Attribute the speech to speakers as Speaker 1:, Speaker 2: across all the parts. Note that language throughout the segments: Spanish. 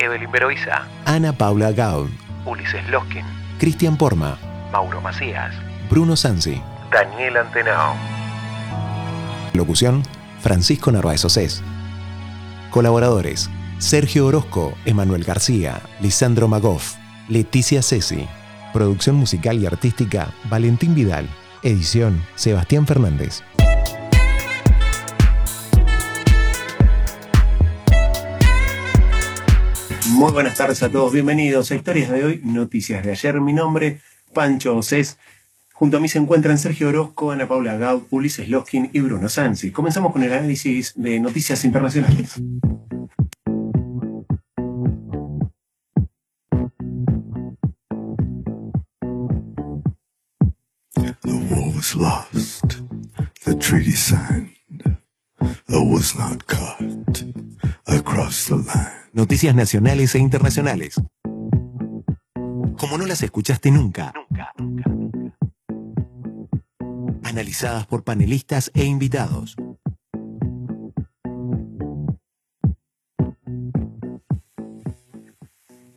Speaker 1: Evelyn Beroiza,
Speaker 2: Ana Paula Gaud,
Speaker 1: Ulises Loskin,
Speaker 2: Cristian Porma,
Speaker 1: Mauro Macías,
Speaker 2: Bruno Sansi.
Speaker 1: Daniel Antenao.
Speaker 2: Locución, Francisco Narváez Océs. Colaboradores, Sergio Orozco, Emanuel García, Lisandro Magoff, Leticia Ceci. Producción musical y artística, Valentín Vidal. Edición, Sebastián Fernández.
Speaker 3: Muy buenas tardes a todos, bienvenidos a Historias de hoy, Noticias de ayer. Mi nombre, Pancho Océs. Junto a mí se encuentran Sergio Orozco, Ana Paula Gaud, Ulises Loskin y Bruno Sansi. Comenzamos con el análisis de noticias internacionales.
Speaker 4: The war was lost, the treaty signed, the was not cut across the line.
Speaker 2: Noticias nacionales e internacionales. Como no las escuchaste nunca. Analizadas por panelistas e invitados.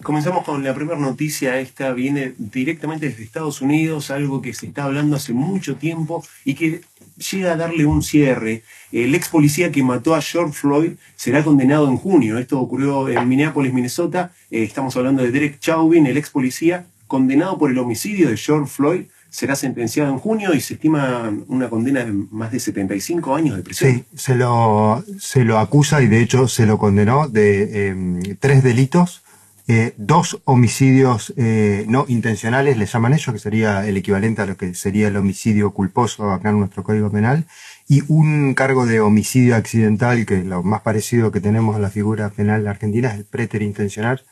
Speaker 3: Comenzamos con la primera noticia. Esta viene directamente desde Estados Unidos, algo que se está hablando hace mucho tiempo y que llega a darle un cierre. El ex policía que mató a George Floyd será condenado en junio. Esto ocurrió en Minneapolis, Minnesota. Eh, estamos hablando de Derek Chauvin, el ex policía condenado por el homicidio de George Floyd. Será sentenciado en junio y se estima una condena de más de 75 años de prisión.
Speaker 5: Sí, se lo, se lo acusa y de hecho se lo condenó de eh, tres delitos, eh, dos homicidios eh, no intencionales, le llaman ellos, que sería el equivalente a lo que sería el homicidio culposo acá en nuestro Código Penal, y un cargo de homicidio accidental, que lo más parecido que tenemos a la figura penal argentina es el preterintencional.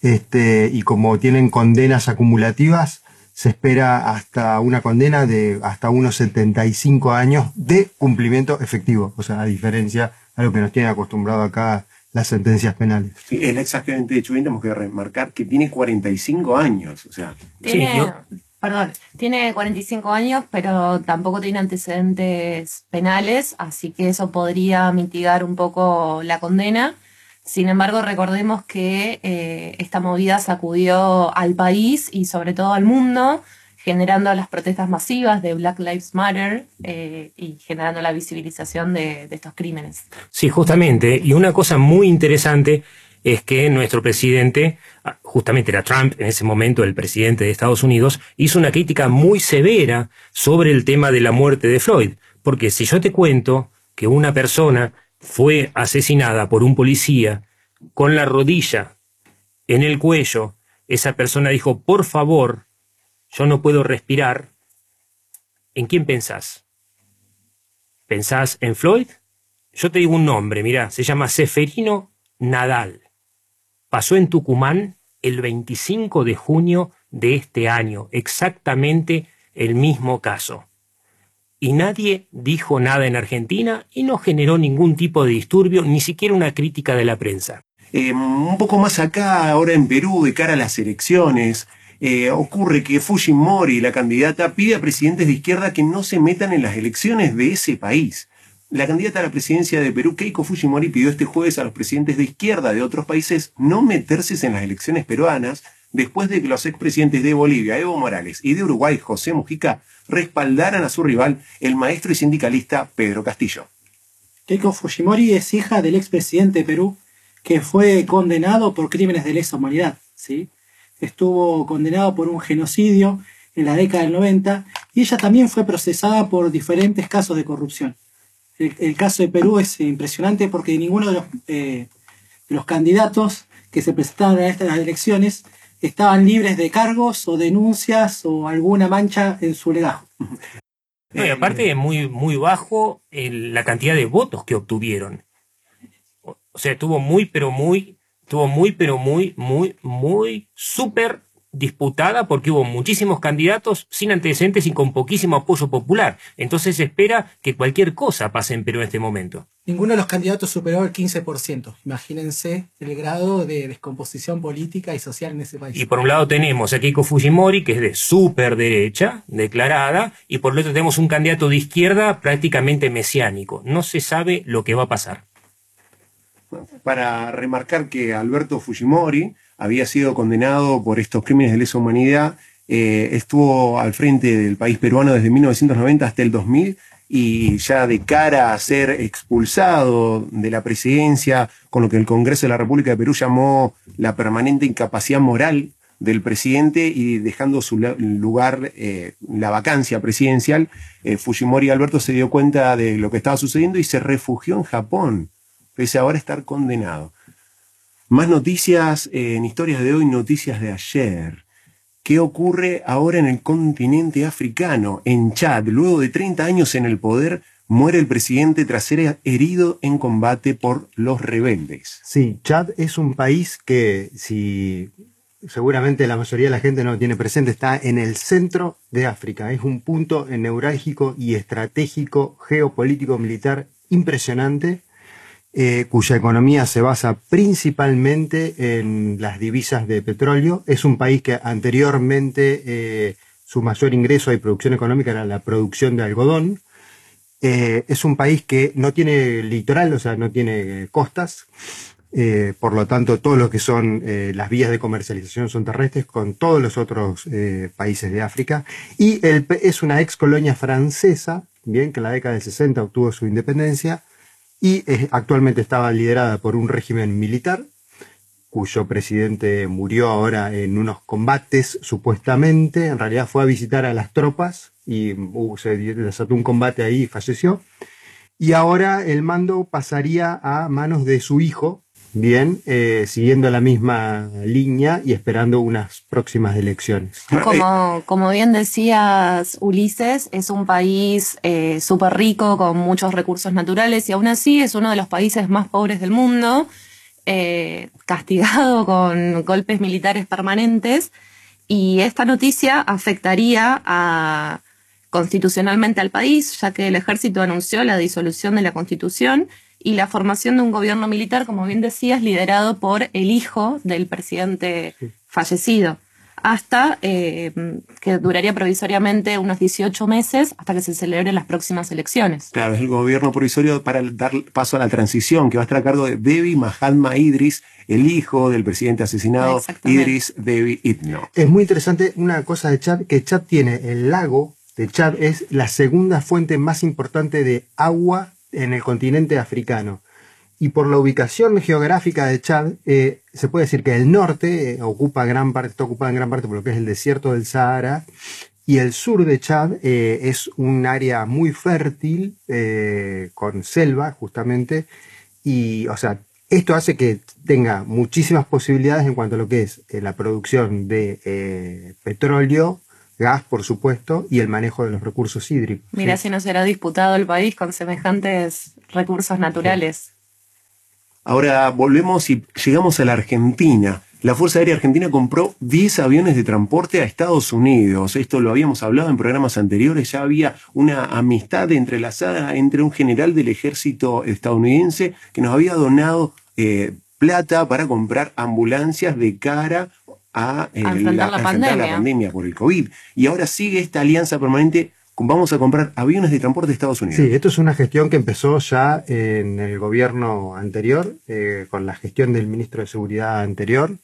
Speaker 5: Este, y como tienen condenas acumulativas, se espera hasta una condena de hasta unos 75 años de cumplimiento efectivo. O sea, a diferencia a lo que nos tiene acostumbrado acá las sentencias penales.
Speaker 3: Sí, el ex agente de Chauvin tenemos que remarcar que tiene 45 años. O sea,
Speaker 6: Tiene,
Speaker 1: yo-
Speaker 6: perdón, tiene 45 años, pero tampoco tiene antecedentes penales, así que eso podría mitigar un poco la condena. Sin embargo, recordemos que eh, esta movida sacudió al país y sobre todo al mundo, generando las protestas masivas de Black Lives Matter eh, y generando la visibilización de, de estos crímenes.
Speaker 1: Sí, justamente. Y una cosa muy interesante es que nuestro presidente, ah, justamente era Trump en ese momento, el presidente de Estados Unidos, hizo una crítica muy severa sobre el tema de la muerte de Floyd. Porque si yo te cuento que una persona fue asesinada por un policía con la rodilla en el cuello, esa persona dijo, por favor, yo no puedo respirar, ¿en quién pensás? ¿Pensás en Floyd? Yo te digo un nombre, mira, se llama Seferino Nadal. Pasó en Tucumán el 25 de junio de este año, exactamente el mismo caso. Y nadie dijo nada en Argentina y no generó ningún tipo de disturbio, ni siquiera una crítica de la prensa.
Speaker 3: Eh, un poco más acá, ahora en Perú, de cara a las elecciones, eh, ocurre que Fujimori, la candidata, pide a presidentes de izquierda que no se metan en las elecciones de ese país. La candidata a la presidencia de Perú, Keiko Fujimori, pidió este jueves a los presidentes de izquierda de otros países no meterse en las elecciones peruanas después de que los expresidentes de Bolivia, Evo Morales, y de Uruguay, José Mujica, respaldaran a su rival, el maestro y sindicalista Pedro Castillo.
Speaker 7: Keiko Fujimori es hija del expresidente de Perú que fue condenado por crímenes de lesa humanidad. ¿sí? Estuvo condenado por un genocidio en la década del 90 y ella también fue procesada por diferentes casos de corrupción. El, caso de Perú es impresionante porque ninguno de los, eh, de los candidatos que se presentaron a estas elecciones estaban libres de cargos o denuncias o alguna mancha en su legajo.
Speaker 1: Y aparte es muy, muy bajo el- la cantidad de votos que obtuvieron. O sea, estuvo muy, pero muy Estuvo muy, pero muy, muy, muy súper disputada porque hubo muchísimos candidatos sin antecedentes y con poquísimo apoyo popular. Entonces se espera que cualquier cosa pase en Perú en este momento.
Speaker 7: Ninguno de los candidatos superó el 15%. Imagínense el grado de descomposición política y social en ese país.
Speaker 1: Y por un lado tenemos a Keiko Fujimori, que es de super derecha, declarada, y por el otro tenemos un candidato de izquierda prácticamente mesiánico. No se sabe lo que va a pasar.
Speaker 3: Para remarcar que Alberto Fujimori había sido condenado por estos crímenes de lesa humanidad, eh, estuvo al frente del país peruano desde 1990 hasta el 2000 y ya de cara a ser expulsado de la presidencia, con lo que el Congreso de la República de Perú llamó la permanente incapacidad moral del presidente y dejando su lugar eh, la vacancia presidencial, eh, Fujimori Alberto se dio cuenta de lo que estaba sucediendo y se refugió en Japón, pese ahora estar condenado. Más noticias en historias de hoy, noticias de ayer. ¿Qué ocurre ahora en el continente africano? En Chad, luego de 30 años en el poder, muere el presidente tras ser herido en combate por los rebeldes.
Speaker 5: Sí, Chad es un país que, si seguramente la mayoría de la gente no lo tiene presente, está en el centro de África. Es un punto neurálgico y estratégico, geopolítico, militar impresionante eh, cuya economía se basa principalmente en las divisas de petróleo. Es un país que anteriormente eh, su mayor ingreso y producción económica era la producción de algodón. Eh, es un país que no tiene litoral, o sea, no tiene costas. por lo tanto, todo lo que son las vías de comercialización son terrestres con todos los otros países de África. Y es una ex colonia francesa, bien, que en la década del 60 obtuvo su independencia y actualmente estaba liderada por un régimen militar cuyo presidente murió ahora en unos combates supuestamente, en realidad fue a visitar a las tropas y uh, se desató un combate ahí y falleció. Y ahora el mando pasaría a manos de su hijo, bien, eh, siguiendo la misma línea y esperando unas próximas elecciones.
Speaker 6: Como, como bien decías, Ulises, es un país eh, súper rico, con muchos recursos naturales, y aún así es uno de los países más pobres del mundo, eh, castigado con golpes militares permanentes, y esta noticia afectaría a, constitucionalmente al país, ya que el ejército anunció la disolución de la constitución y la formación de un gobierno militar, como bien decías, liderado por el hijo del presidente fallecido, hasta eh, que duraría provisoriamente unos 18 meses hasta que se celebren las próximas elecciones.
Speaker 3: Claro, es el gobierno provisorio para dar paso a la transición, que va a estar a cargo de Devi Mahatma Idris, el hijo del presidente asesinado Idris Devi Itno.
Speaker 5: Es muy interesante una cosa de Chad, que Chad tiene el lago de Chad, es la segunda fuente más importante de agua en el continente africano. Y por la ubicación geográfica de Chad, eh, se puede decir que el norte eh, ocupa gran parte, está ocupado en gran parte por lo que es el desierto del Sahara, y el sur de Chad eh, es un área muy fértil, con selva justamente, y o sea, esto hace que tenga muchísimas posibilidades en cuanto a lo que es la producción de petróleo, gas, por supuesto, y el manejo de los recursos hídricos.
Speaker 6: Mira si no será disputado el país con semejantes recursos naturales.
Speaker 3: Ahora volvemos y llegamos a la Argentina. La Fuerza Aérea Argentina compró 10 aviones de transporte a Estados Unidos. Esto lo habíamos hablado en programas anteriores. Ya había una amistad entrelazada entre un general del ejército estadounidense que nos había donado eh, plata para comprar ambulancias de cara a,
Speaker 6: eh, la,
Speaker 3: pandemia. por el COVID. Y ahora sigue esta alianza permanente vamos a comprar aviones de transporte de Estados Unidos.
Speaker 5: Sí, esto es una gestión que empezó ya en el gobierno anterior, eh, con la gestión del ministro de Seguridad anterior,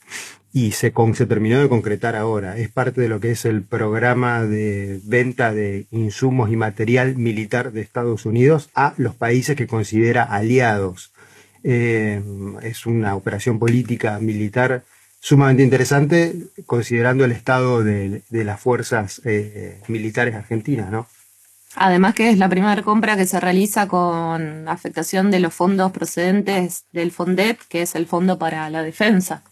Speaker 5: y se, se terminó de concretar ahora. Es parte de lo que es el programa de venta de insumos y material militar de Estados Unidos a los países que considera aliados. Eh, es una operación política militar sumamente interesante considerando el estado de, las fuerzas eh, militares argentinas, ¿no?
Speaker 6: Además que es la primera compra que se realiza con afectación de los fondos procedentes del FONDEP, que es el Fondo para la Defensa.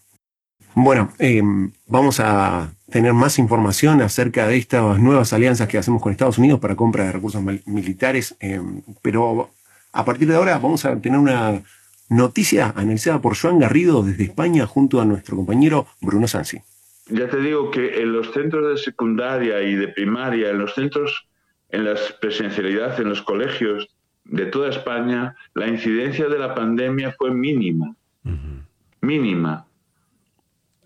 Speaker 3: Bueno, em, vamos a tener más información acerca de estas nuevas alianzas que hacemos con Estados Unidos para compra de recursos militares, em, pero a partir de ahora vamos a tener una Noticia analizada por Joan Garrido desde España junto a nuestro compañero Bruno Sansi.
Speaker 8: Ya te digo que en los centros de secundaria y de primaria, en los centros, en la presencialidad, en los colegios de toda España, la incidencia de la pandemia fue mínima. Mínima.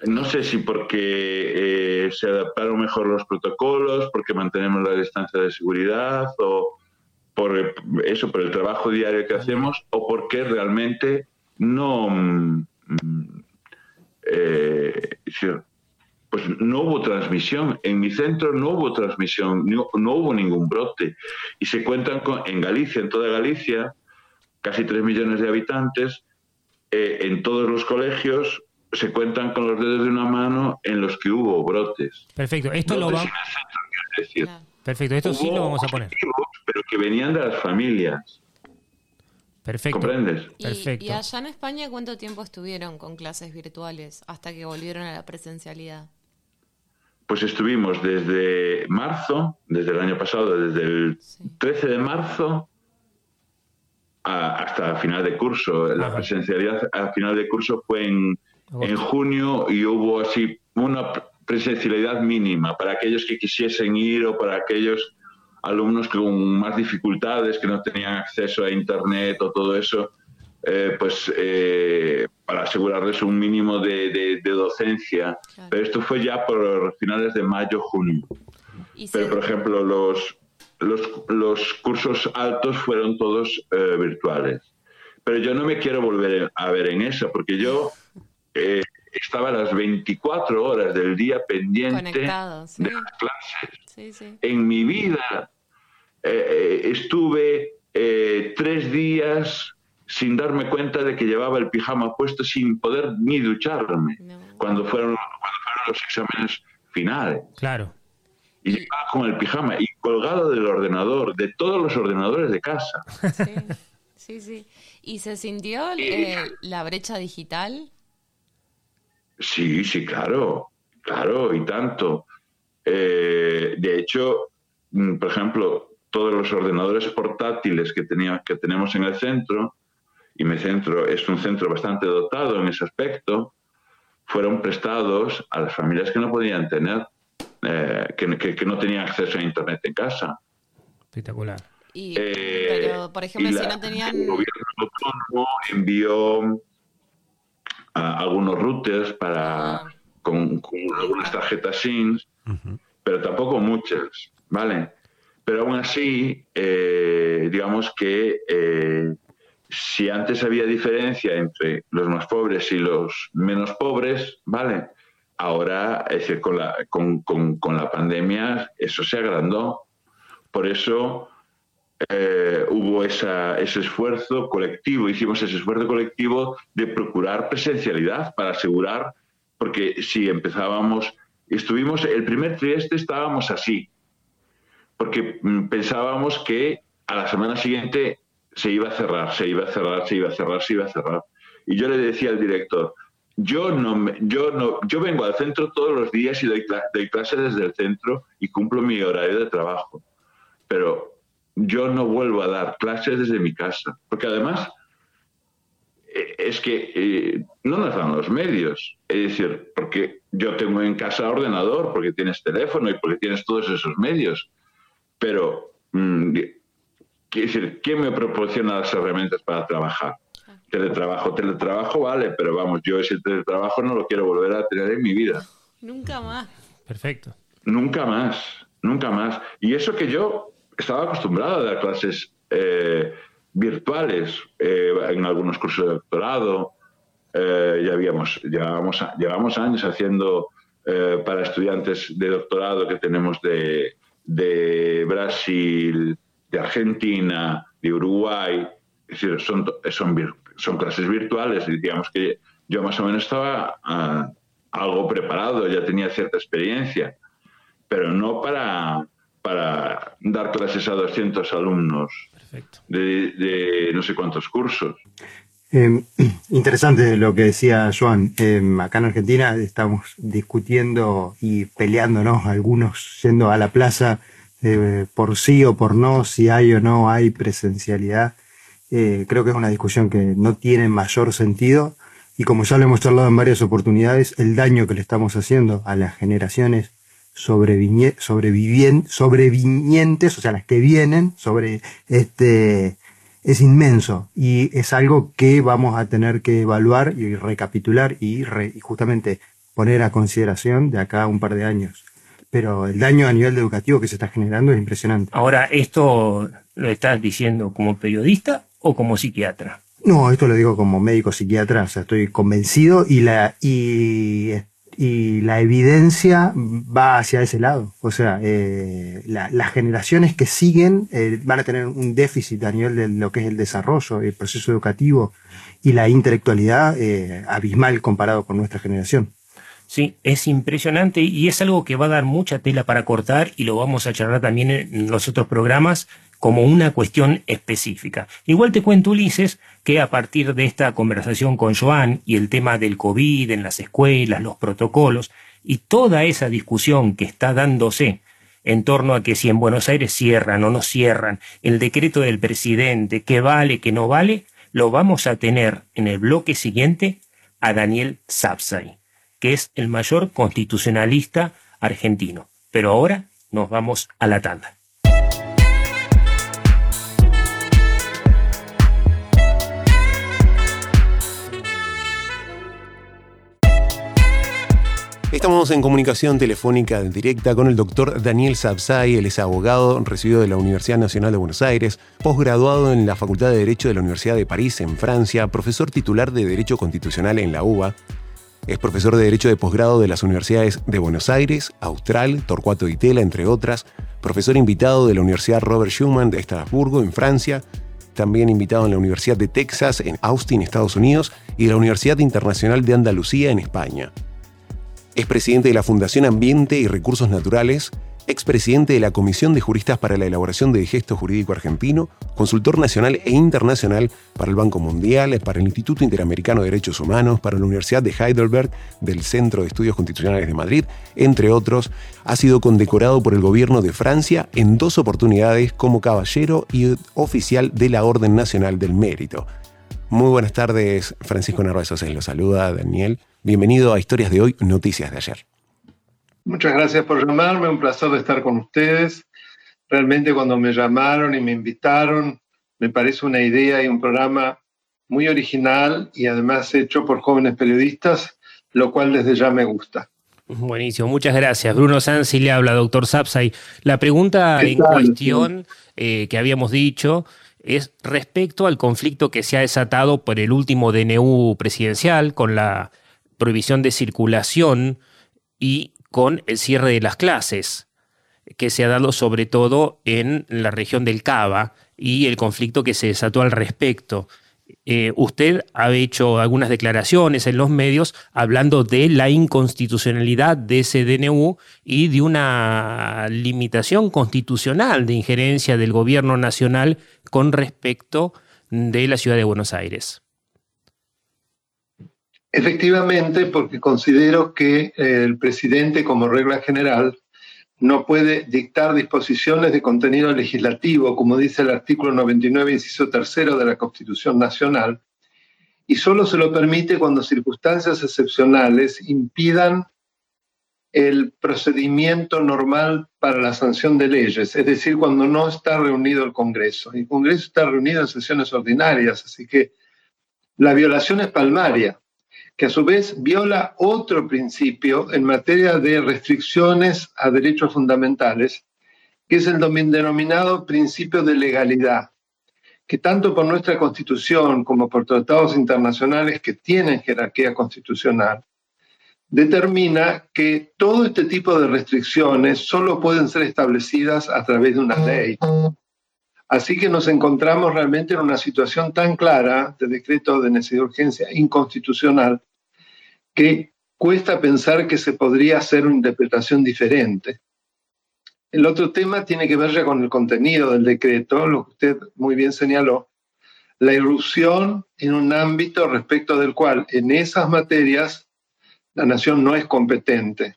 Speaker 8: No sé si porque eh, se adaptaron mejor los protocolos, porque mantenemos la distancia de seguridad o por eso, por el trabajo diario que hacemos o porque realmente no, mm, eh, pues no hubo transmisión. En mi centro no hubo transmisión, no, hubo ningún brote. Y se cuentan con, en Galicia, en toda Galicia, casi 3 millones de habitantes, eh, en todos los colegios se cuentan con los dedos de una mano en los que hubo brotes.
Speaker 1: Perfecto, esto lo vamos... Perfecto, esto sí lo vamos a poner.
Speaker 8: Pero que venían de las familias.
Speaker 1: Perfecto.
Speaker 8: ¿Comprendes?
Speaker 6: Perfecto. ¿Y allá en España cuánto tiempo estuvieron con clases virtuales hasta que volvieron a la presencialidad?
Speaker 8: Pues estuvimos desde marzo, desde el año pasado, desde el 13 de marzo hasta final de curso. La presencialidad a final de curso fue en, en junio y hubo así una presencialidad mínima para aquellos que quisiesen ir o para aquellos alumnos con más dificultades, que no tenían acceso a Internet o todo eso, eh, pues eh, para asegurarles un mínimo de, docencia. Pero esto fue ya por finales de mayo, junio. Pero, por ejemplo, los, los, cursos altos fueron todos eh, virtuales. Pero yo no me quiero volver a ver en eso, porque yo estaba las 24 horas del día pendiente de las clases. En mi vida estuve tres días sin darme cuenta de que llevaba el pijama puesto sin poder ni ducharme cuando, fueron, los exámenes finales.
Speaker 1: Claro.
Speaker 8: Y llevaba con el pijama y colgado del ordenador, de todos los ordenadores de casa.
Speaker 6: Sí, sí, ¿Y se sintió eh, la brecha digital?
Speaker 8: Sí, sí, claro, claro, y tanto. Eh, de hecho, mm, por ejemplo, todos los ordenadores portátiles que, tenía, que tenemos en el centro, y mi centro es un centro bastante dotado en ese aspecto, fueron prestados a las familias que no podían tener, eh, que, no tenían acceso a Internet en casa.
Speaker 1: Espectacular.
Speaker 6: Eh, pero, por ejemplo, si no tenían...
Speaker 8: El gobierno autónomo envió algunos routers para, ah. con, algunas tarjetas SIM, pero tampoco muchas, ¿vale? Pero aún así, eh, digamos que si antes había diferencia entre los más pobres y los menos pobres, ¿vale? Ahora, es decir, con la, con, con, la pandemia eso se agrandó. Por eso eh, hubo ese esfuerzo colectivo, hicimos ese esfuerzo colectivo de procurar presencialidad para asegurar, porque si empezábamos, estuvimos, el primer trimestre estábamos así, porque mm, pensábamos que a la semana siguiente se iba a cerrar, se iba a cerrar, se iba a cerrar, se iba a cerrar. Y yo le decía al director, yo no, yo no, yo vengo al centro todos los días y doy, clase desde el centro y cumplo mi horario de trabajo, pero yo no vuelvo a dar clases desde mi casa, porque además eh, es que eh, no nos dan los medios, es decir, porque yo tengo en casa ordenador, porque tienes teléfono y porque tienes todos esos medios, pero mm, Quiere decir, ¿quién me proporciona las herramientas para trabajar? Teletrabajo, teletrabajo vale, pero vamos, yo ese teletrabajo no lo quiero volver a tener en mi vida.
Speaker 6: Nunca más.
Speaker 1: Perfecto.
Speaker 8: Nunca más, nunca más. Y eso que yo estaba acostumbrado a dar clases eh, virtuales eh, en algunos cursos de doctorado. Eh, ya habíamos, llevábamos, llevamos años haciendo para estudiantes de doctorado que tenemos de, de Brasil, de Argentina, de Uruguay, es decir, son, son, son clases virtuales y digamos que yo más o menos estaba ah, algo preparado, ya tenía cierta experiencia, pero no para, para dar clases a 200 alumnos de, no sé cuántos cursos.
Speaker 5: Em, interesante lo que decía Joan. Em, acá en Argentina estamos discutiendo y peleándonos, algunos yendo a la plaza eh, por sí o por no, si hay o no hay presencialidad. Eh, creo que es una discusión que no tiene mayor sentido y como ya lo hemos charlado en varias oportunidades, el daño que le estamos haciendo a las generaciones sobrevivientes, o sea, las que vienen, sobre este, es inmenso y es algo que vamos a tener que evaluar y recapitular y, y justamente poner a consideración de acá a un par de años pero el daño a nivel educativo que se está generando es impresionante.
Speaker 1: Ahora, ¿esto lo estás diciendo como periodista o como psiquiatra?
Speaker 5: No, esto lo digo como médico psiquiatra, o sea, estoy convencido y la, y, y la evidencia va hacia ese lado. O sea, eh, las generaciones que siguen eh, van a tener un déficit a nivel de lo que es el desarrollo, el proceso educativo y la intelectualidad eh, abismal comparado con nuestra generación.
Speaker 1: Sí, es impresionante y es algo que va a dar mucha tela para cortar y lo vamos a charlar también en los otros programas como una cuestión específica. Igual te cuento, Ulises, que a partir de esta conversación con Joan y el tema del COVID en las escuelas, los protocolos y toda esa discusión que está dándose en torno a que si en Buenos Aires cierran o no cierran, el decreto del presidente, qué vale, qué no vale, lo vamos a tener en el bloque siguiente a Daniel Sapsay que es el mayor constitucionalista argentino. Pero ahora nos vamos a la tanda.
Speaker 2: Estamos en comunicación telefónica directa con el doctor Daniel Sabzai, él es abogado, recibido de la Universidad Nacional de Buenos Aires, posgraduado en la Facultad de Derecho de la Universidad de París en Francia, profesor titular de Derecho Constitucional en la UBA, es profesor de Derecho de posgrado de las universidades de Buenos Aires, Austral, Torcuato y Tela, entre otras. Profesor invitado de la Universidad Robert Schuman de Estrasburgo, en Francia. También invitado en la Universidad de Texas, en Austin, Estados Unidos. Y la Universidad Internacional de Andalucía, en España. Es presidente de la Fundación Ambiente y Recursos Naturales expresidente de la Comisión de Juristas para la Elaboración de Gesto Jurídico Argentino, consultor nacional e internacional para el Banco Mundial, para el Instituto Interamericano de Derechos Humanos, para la Universidad de Heidelberg, del Centro de Estudios Constitucionales de Madrid, entre otros. Ha sido condecorado por el gobierno de Francia en dos oportunidades como caballero y oficial de la Orden Nacional del Mérito. Muy buenas tardes, Francisco Narváez lo saluda Daniel. Bienvenido a Historias de Hoy, Noticias de ayer.
Speaker 9: Muchas gracias por llamarme, un placer de estar con ustedes. Realmente cuando me llamaron y me invitaron, me parece una idea y un programa muy original y además hecho por jóvenes periodistas, lo cual desde ya me gusta.
Speaker 1: Buenísimo, muchas gracias. Bruno Sansi le habla, doctor Sapsay. La pregunta en cuestión eh, que habíamos dicho es respecto al conflicto que se ha desatado por el último DNU presidencial con la prohibición de circulación y con el cierre de las clases, que se ha dado sobre todo en la región del Cava y el conflicto que se desató al respecto. Eh, usted ha hecho algunas declaraciones en los medios hablando de la inconstitucionalidad de ese DNU y de una limitación constitucional de injerencia del gobierno nacional con respecto de la ciudad de Buenos Aires.
Speaker 9: Efectivamente, porque considero que eh, el presidente, como regla general, no puede dictar disposiciones de contenido legislativo, como dice el artículo 99, inciso tercero de la Constitución Nacional, y solo se lo permite cuando circunstancias excepcionales impidan el procedimiento normal para la sanción de leyes, es decir, cuando no está reunido el Congreso. El Congreso está reunido en sesiones ordinarias, así que la violación es palmaria que a su vez viola otro principio en materia de restricciones a derechos fundamentales, que es el denominado principio de legalidad, que tanto por nuestra constitución como por tratados internacionales que tienen jerarquía constitucional, determina que todo este tipo de restricciones solo pueden ser establecidas a través de una ley. Así que nos encontramos realmente en una situación tan clara de decreto de necesidad de urgencia inconstitucional que cuesta pensar que se podría hacer una interpretación diferente. El otro tema tiene que ver ya con el contenido del decreto, lo que usted muy bien señaló, la irrupción en un ámbito respecto del cual en esas materias la nación no es competente.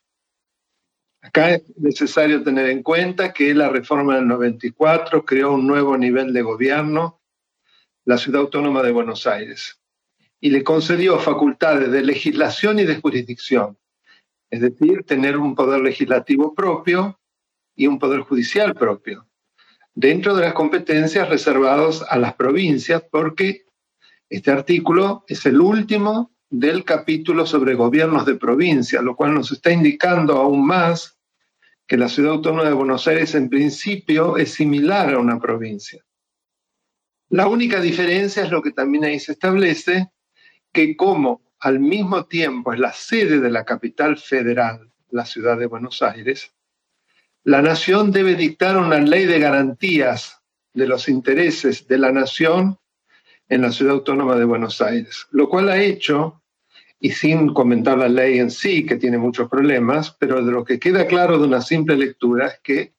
Speaker 9: Acá es necesario tener en cuenta que la reforma del 94 creó un nuevo nivel de gobierno, la Ciudad Autónoma de Buenos Aires y le concedió facultades de legislación y de jurisdicción, es decir, tener un poder legislativo propio y un poder judicial propio, dentro de las competencias reservadas a las provincias, porque este artículo es el último del capítulo sobre gobiernos de provincia, lo cual nos está indicando aún más que la ciudad autónoma de Buenos Aires en principio es similar a una provincia. La única diferencia es lo que también ahí se establece, que como al mismo tiempo es la sede de la capital federal, la ciudad de Buenos Aires, la nación debe dictar una ley de garantías de los intereses de la nación en la ciudad autónoma de Buenos Aires, lo cual ha hecho, y sin comentar la ley en sí, que tiene muchos problemas, pero de lo que queda claro de una simple lectura es que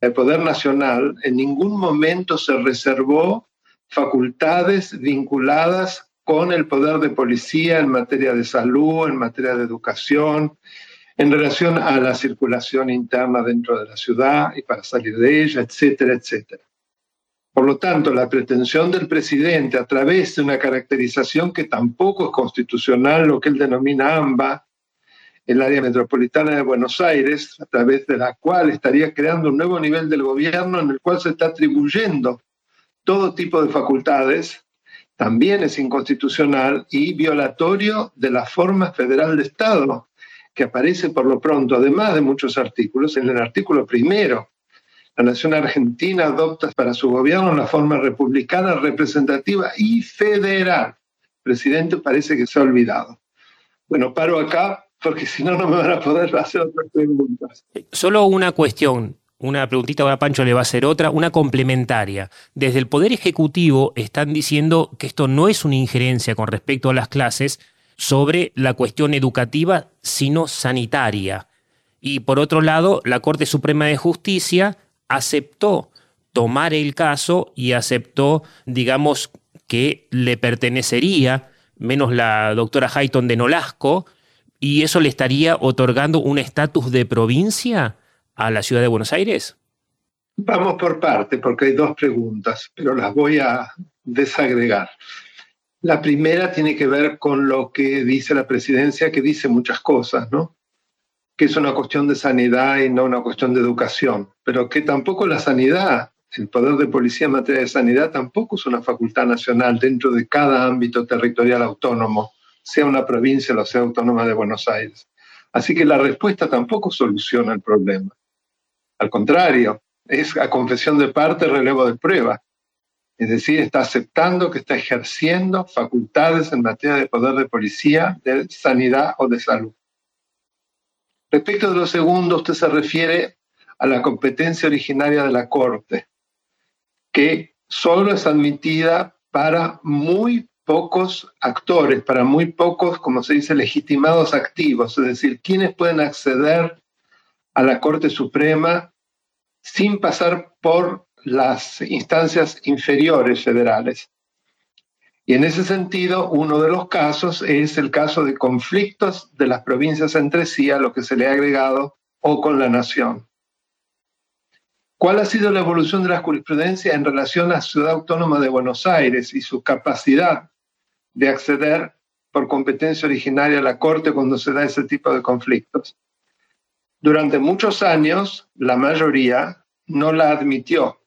Speaker 9: el Poder Nacional en ningún momento se reservó facultades vinculadas con el poder de policía en materia de salud, en materia de educación, en relación a la circulación interna dentro de la ciudad y para salir de ella, etcétera, etcétera. Por lo tanto, la pretensión del presidente a través de una caracterización que tampoco es constitucional, lo que él denomina AMBA, el área metropolitana de Buenos Aires, a través de la cual estaría creando un nuevo nivel del gobierno en el cual se está atribuyendo todo tipo de facultades, también es inconstitucional y violatorio de la forma federal de Estado, que aparece por lo pronto, además de muchos artículos, en el artículo primero la nación argentina adopta para su gobierno una forma republicana, representativa y federal. El presidente parece que se ha olvidado. Bueno, paro acá porque si no, no me van a poder hacer otras preguntas.
Speaker 1: Solo una cuestión, una preguntita ahora Pancho le va a hacer otra, una complementaria. Desde el Poder Ejecutivo están diciendo que esto no es una injerencia con respecto a las clases sobre la cuestión educativa, sino sanitaria. Y por otro lado, la Corte Suprema de Justicia aceptó tomar el caso y aceptó, digamos, que le pertenecería, menos la doctora Hayton de Nolasco, y eso le estaría otorgando un estatus de provincia a la ciudad de Buenos Aires?
Speaker 9: Vamos por parte, porque hay dos preguntas, pero las voy a desagregar. La primera tiene que ver con lo que dice la presidencia, que dice muchas cosas, ¿no? que es una cuestión de sanidad y no una cuestión de educación, pero que tampoco la sanidad, el poder de policía en materia de sanidad tampoco es una facultad nacional dentro de cada ámbito territorial autónomo, sea una provincia o sea autónoma de Buenos Aires. Así que la respuesta tampoco soluciona el problema. Al contrario, es a confesión de parte, relevo de prueba. Es decir, está aceptando que está ejerciendo facultades en materia de poder de policía, de sanidad o de salud. Respecto de lo segundo, usted se refiere a la competencia originaria de la Corte, que solo es admitida para muy pocos actores, para muy pocos, como se dice, legitimados activos, es decir, quienes pueden acceder a la Corte Suprema sin pasar por las instancias inferiores federales. Y en ese sentido, uno de los casos es el caso de conflictos de las provincias entre sí a lo que se le ha agregado o con la nación. ¿Cuál ha sido la evolución de la jurisprudencia en relación a Ciudad Autónoma de Buenos Aires y su capacidad de acceder por competencia originaria a la Corte cuando se da ese tipo de conflictos? Durante muchos años, la mayoría no la admitió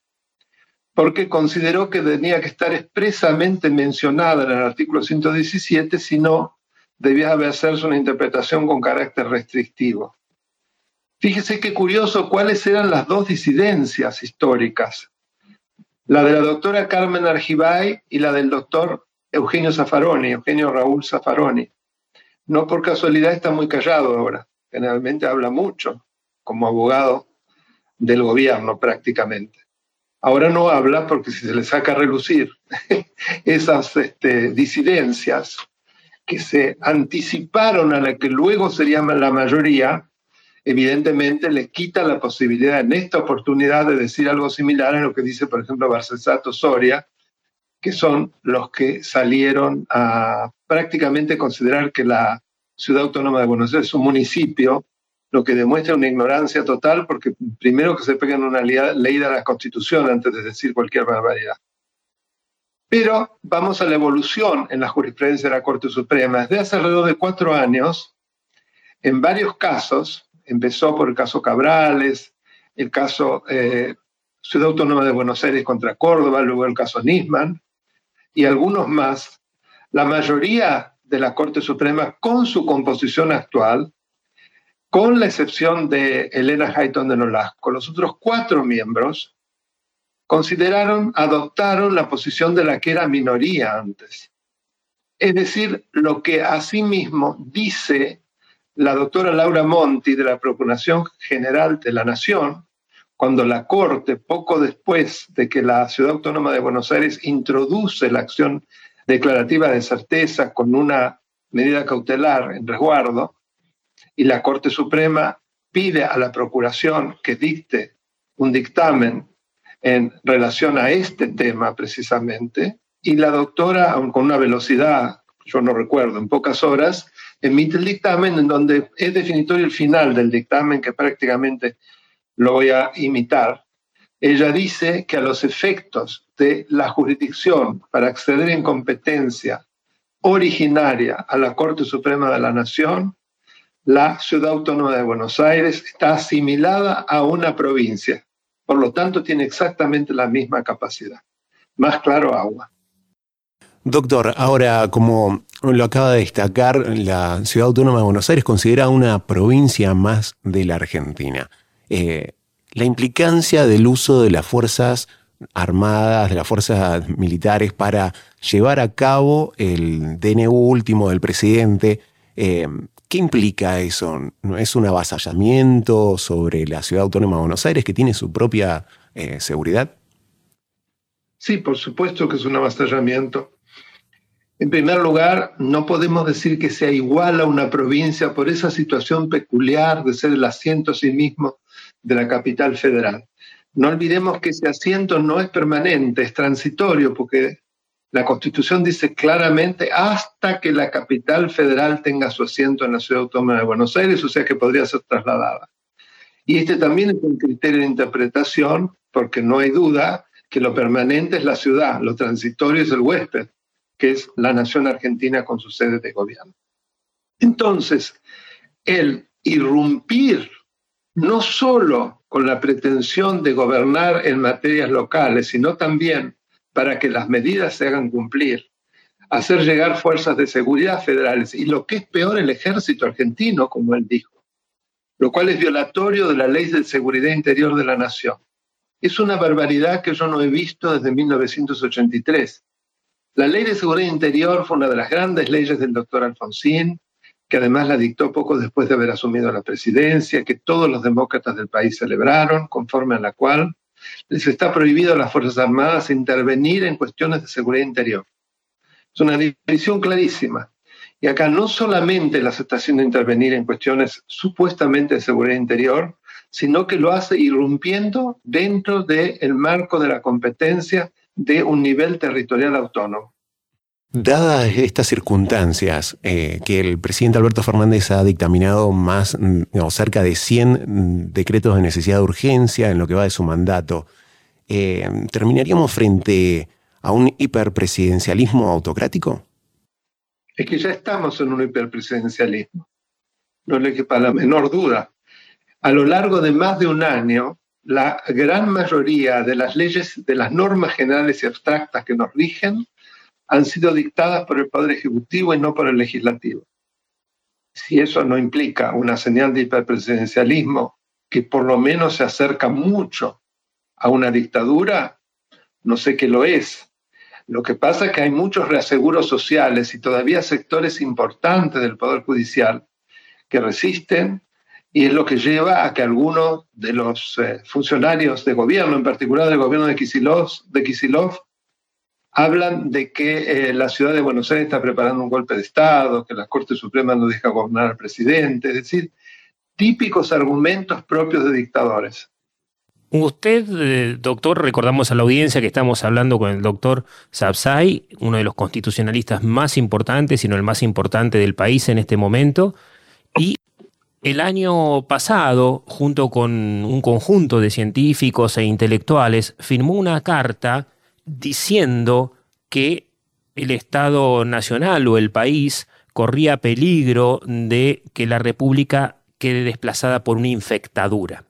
Speaker 9: porque consideró que tenía que estar expresamente mencionada en el artículo 117, si no, debía hacerse una interpretación con carácter restrictivo. Fíjese qué curioso cuáles eran las dos disidencias históricas, la de la doctora Carmen Argibay y la del doctor Eugenio Zaffaroni, Eugenio Raúl Zaffaroni. No por casualidad está muy callado ahora, generalmente habla mucho como abogado del gobierno prácticamente. Ahora no habla porque si se le saca a relucir esas este, disidencias que se anticiparon a la que luego sería la mayoría, evidentemente le quita la posibilidad en esta oportunidad de decir algo similar a lo que dice, por ejemplo, Barcesato Soria, que son los que salieron a prácticamente considerar que la ciudad autónoma de Buenos Aires es un municipio lo que demuestra una ignorancia total, porque primero que se pegan una ley de la Constitución antes de decir cualquier barbaridad. Pero vamos a la evolución en la jurisprudencia de la Corte Suprema. Desde hace alrededor de cuatro años, en varios casos, empezó por el caso Cabrales, el caso eh, Ciudad Autónoma de Buenos Aires contra Córdoba, luego el caso Nisman, y algunos más, la mayoría de la Corte Suprema, con su composición actual, con la excepción de Elena Hayton de Nolasco, los otros cuatro miembros consideraron, adoptaron la posición de la que era minoría antes. Es decir, lo que asimismo dice la doctora Laura Monti de la Procuración General de la Nación, cuando la Corte, poco después de que la Ciudad Autónoma de Buenos Aires introduce la acción declarativa de certeza con una medida cautelar en resguardo, y la Corte Suprema pide a la Procuración que dicte un dictamen en relación a este tema precisamente, y la doctora, con una velocidad, yo no recuerdo, en pocas horas, emite el dictamen en donde es definitorio el final del dictamen, que prácticamente lo voy a imitar. Ella dice que a los efectos de la jurisdicción para acceder en competencia originaria a la Corte Suprema de la Nación, la Ciudad Autónoma de Buenos Aires está asimilada a una provincia. Por lo tanto, tiene exactamente la misma capacidad. Más claro, agua.
Speaker 2: Doctor, ahora, como lo acaba de destacar, la Ciudad Autónoma de Buenos Aires considera una provincia más de la Argentina. Eh, la implicancia del uso de las fuerzas armadas, de las fuerzas militares para llevar a cabo el DNU último del presidente, eh, ¿Qué implica eso? ¿No es un avasallamiento sobre la ciudad autónoma de Buenos Aires que tiene su propia eh, seguridad?
Speaker 9: Sí, por supuesto que es un avasallamiento. En primer lugar, no podemos decir que sea igual a una provincia por esa situación peculiar de ser el asiento sí mismo de la capital federal. No olvidemos que ese asiento no es permanente, es transitorio, porque la Constitución dice claramente hasta que la capital federal tenga su asiento en la Ciudad Autónoma de Buenos Aires, o sea que podría ser trasladada. Y este también es un criterio de interpretación, porque no hay duda que lo permanente es la ciudad, lo transitorio es el huésped, que es la nación argentina con su sede de gobierno. Entonces, el irrumpir no solo con la pretensión de gobernar en materias locales, sino también para que las medidas se hagan cumplir, hacer llegar fuerzas de seguridad federales y lo que es peor el ejército argentino, como él dijo, lo cual es violatorio de la ley de seguridad interior de la nación. Es una barbaridad que yo no he visto desde 1983. La ley de seguridad interior fue una de las grandes leyes del doctor Alfonsín, que además la dictó poco después de haber asumido la presidencia, que todos los demócratas del país celebraron, conforme a la cual les está prohibido a las Fuerzas Armadas intervenir en cuestiones de seguridad interior. Es una división clarísima. Y acá no solamente la aceptación de intervenir en cuestiones supuestamente de seguridad interior, sino que lo hace irrumpiendo dentro del marco de la competencia de un nivel territorial autónomo.
Speaker 2: Dadas estas circunstancias, eh, que el presidente Alberto Fernández ha dictaminado más mm, o cerca de 100 mm, decretos de necesidad de urgencia en lo que va de su mandato, eh, ¿terminaríamos frente a un hiperpresidencialismo autocrático?
Speaker 9: Es que ya estamos en un hiperpresidencialismo, no le quepa la menor duda. A lo largo de más de un año, la gran mayoría de las leyes, de las normas generales y abstractas que nos rigen, han sido dictadas por el Poder Ejecutivo y no por el Legislativo. Si eso no implica una señal de hiperpresidencialismo que por lo menos se acerca mucho a una dictadura, no sé qué lo es. Lo que pasa es que hay muchos reaseguros sociales y todavía sectores importantes del Poder Judicial que resisten y es lo que lleva a que algunos de los eh, funcionarios de gobierno, en particular del gobierno de Kisilov, de Kisilov hablan de que eh, la ciudad de Buenos Aires está preparando un golpe de Estado, que la Corte Suprema no deja gobernar al presidente, es decir, típicos argumentos propios de dictadores.
Speaker 1: Usted, eh, doctor, recordamos a la audiencia que estamos hablando con el doctor Sabzai, uno de los constitucionalistas más importantes, sino el más importante del país en este momento, y el año pasado, junto con un conjunto de científicos e intelectuales, firmó una carta diciendo que el Estado Nacional o el país corría peligro de que la República quede desplazada por una infectadura.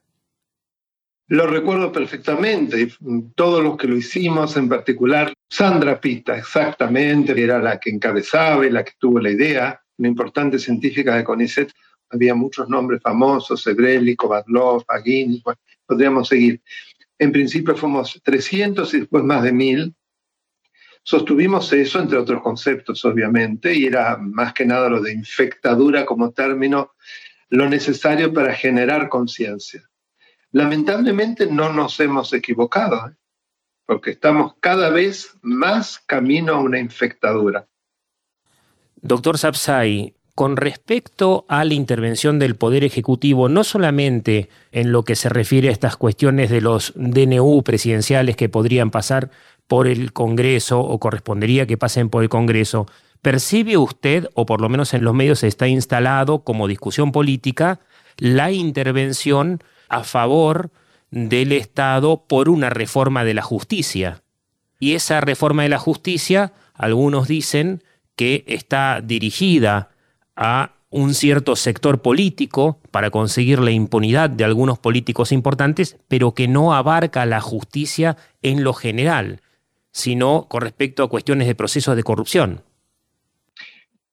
Speaker 9: Lo recuerdo perfectamente, todos los que lo hicimos, en particular Sandra Pita, exactamente, era la que encabezaba y la que tuvo la idea, una importante científica de CONICET, había muchos nombres famosos, Sebrelli, Kovadlov, Agin, podríamos seguir. En principio fuimos 300 y después más de 1000. Sostuvimos eso, entre otros conceptos, obviamente, y era más que nada lo de infectadura como término, lo necesario para generar conciencia. Lamentablemente no nos hemos equivocado, ¿eh? porque estamos cada vez más camino a una infectadura.
Speaker 1: Doctor Sapsay, con respecto a la intervención del Poder Ejecutivo, no solamente en lo que se refiere a estas cuestiones de los DNU presidenciales que podrían pasar por el Congreso o correspondería que pasen por el Congreso, ¿percibe usted, o por lo menos en los medios está instalado como discusión política, la intervención a favor del Estado por una reforma de la justicia. Y esa reforma de la justicia, algunos dicen que está dirigida a un cierto sector político para conseguir la impunidad de algunos políticos importantes, pero que no abarca la justicia en lo general, sino con respecto a cuestiones de procesos de corrupción.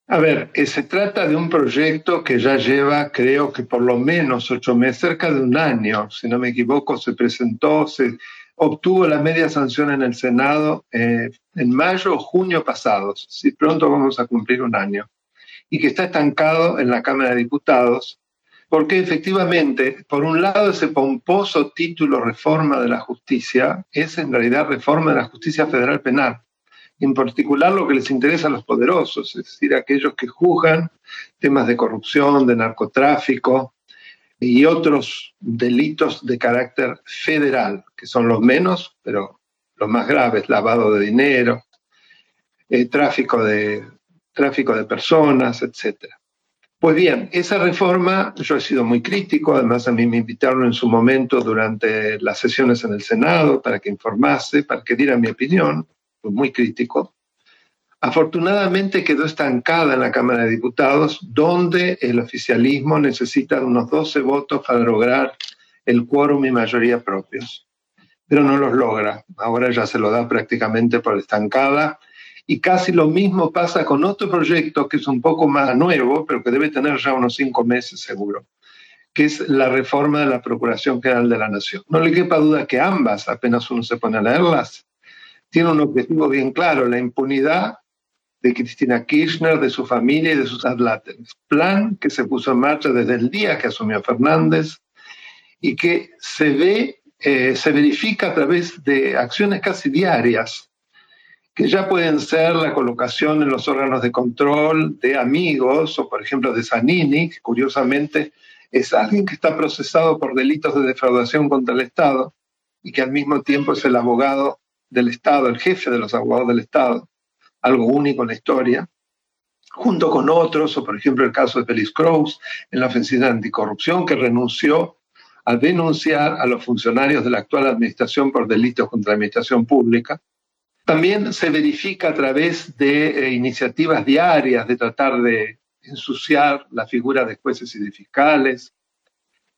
Speaker 9: A ver, eh, se trata de un proyecto que ya lleva, creo que por lo menos ocho meses, cerca de un año, si no me equivoco, se presentó, se obtuvo la media sanción en el Senado eh, en mayo o junio pasados. Si pronto vamos a cumplir un año. Y que está estancado en la Cámara de Diputados, porque efectivamente, por un lado, ese pomposo título Reforma de la Justicia es en realidad Reforma de la Justicia Federal Penal. En particular lo que les interesa a los poderosos, es decir, aquellos que juzgan temas de corrupción, de narcotráfico y otros delitos de carácter federal, que son los menos, pero los más graves, lavado de dinero, eh, tráfico, de, tráfico de personas, etc. Pues bien, esa reforma, yo he sido muy crítico, además a mí me invitaron en su momento durante las sesiones en el Senado para que informase, para que diera mi opinión, muy crítico. Afortunadamente quedó estancada en la Cámara de Diputados, donde el oficialismo necesita unos 12 votos para lograr el quórum y mayoría propios, pero no los logra. Ahora ya se lo da prácticamente por estancada. Y casi lo mismo pasa con otro proyecto que es un poco más nuevo, pero que debe tener ya unos cinco meses seguro, que es la reforma de la Procuración General de la Nación. No le quepa duda que ambas, apenas uno se pone a leerlas, tiene un objetivo bien claro, la impunidad de Cristina Kirchner, de su familia y de sus adláteres. Plan que se puso en marcha desde el día que asumió Fernández y que se ve, eh, se verifica a través de acciones casi diarias, que ya pueden ser la colocación en los órganos de control de amigos o, por ejemplo, de Zanini, que curiosamente es alguien que está procesado por delitos de defraudación contra el Estado y que al mismo tiempo es el abogado del Estado, el jefe de los abogados del Estado, algo único en la historia, junto con otros, o por ejemplo el caso de Félix Cruz en la ofensiva anticorrupción, que renunció al denunciar a los funcionarios de la actual administración por delitos contra la administración pública. También se verifica a través de eh, iniciativas diarias de tratar de ensuciar la figura de jueces y de fiscales,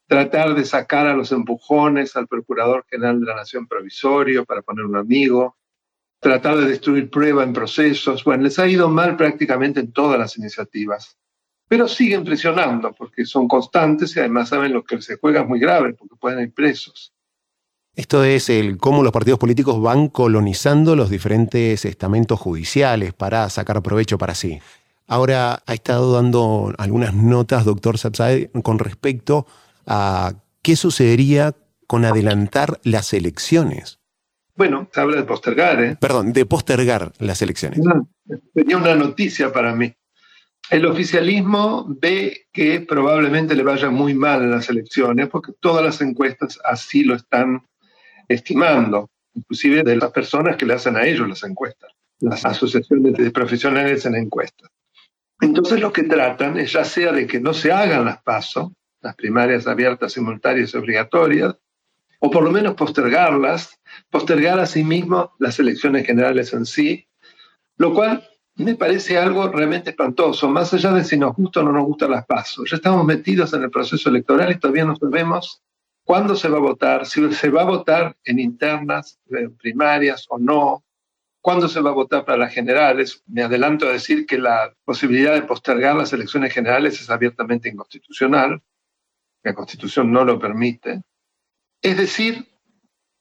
Speaker 9: tratar de sacar a los empujones al Procurador General de la Nación provisorio para poner un amigo, tratar de destruir prueba en procesos. Bueno, les ha ido mal prácticamente en todas las iniciativas, pero siguen presionando porque son constantes y además saben lo que se juega es muy grave porque pueden ir presos.
Speaker 2: Esto es el cómo los partidos políticos van colonizando los diferentes estamentos judiciales para sacar provecho para sí. Ahora ha estado dando algunas notas, doctor Sapsay, con respecto a qué sucedería con adelantar las elecciones.
Speaker 9: Bueno, se habla de postergar, ¿eh?
Speaker 2: Perdón, de postergar las elecciones.
Speaker 9: Tenía una noticia para mí. El oficialismo ve que probablemente le vaya muy mal en las elecciones porque todas las encuestas así lo están estimando, inclusive de las personas que le hacen a ellos las encuestas, las asociaciones de profesionales en encuestas. Entonces lo que tratan es ya sea de que no se hagan las pasos, las primarias abiertas, simultáneas y obligatorias, o por lo menos postergarlas, postergar asimismo las elecciones generales en sí, Lo cual me parece algo realmente espantoso, más allá de si nos gusta o no nos gustan las pasos. Ya estamos metidos en el proceso electoral y todavía no sabemos cuándo se va a votar, si se va a votar en internas, en primarias o no, cuándo se va a votar para las generales. Me adelanto a decir que la posibilidad de postergar las elecciones generales es abiertamente inconstitucional. La Constitución no lo permite. Es decir,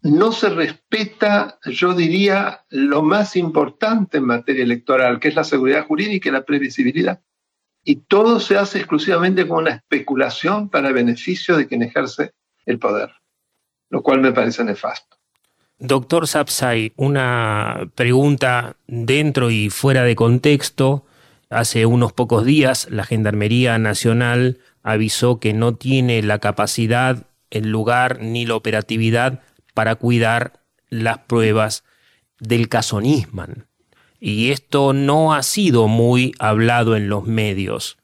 Speaker 9: no se respeta, yo diría, lo más importante en materia electoral, que es la seguridad jurídica y la previsibilidad. Y todo se hace exclusivamente con una especulación para beneficio de quien ejerce el poder, lo cual me parece nefasto.
Speaker 1: Doctor Sapsay, una pregunta dentro y fuera de contexto. Hace unos pocos días la Gendarmería Nacional avisó que no tiene la capacidad, el lugar ni la operatividad para cuidar las pruebas del caso Nisman. Y esto no ha sido muy hablado en los medios.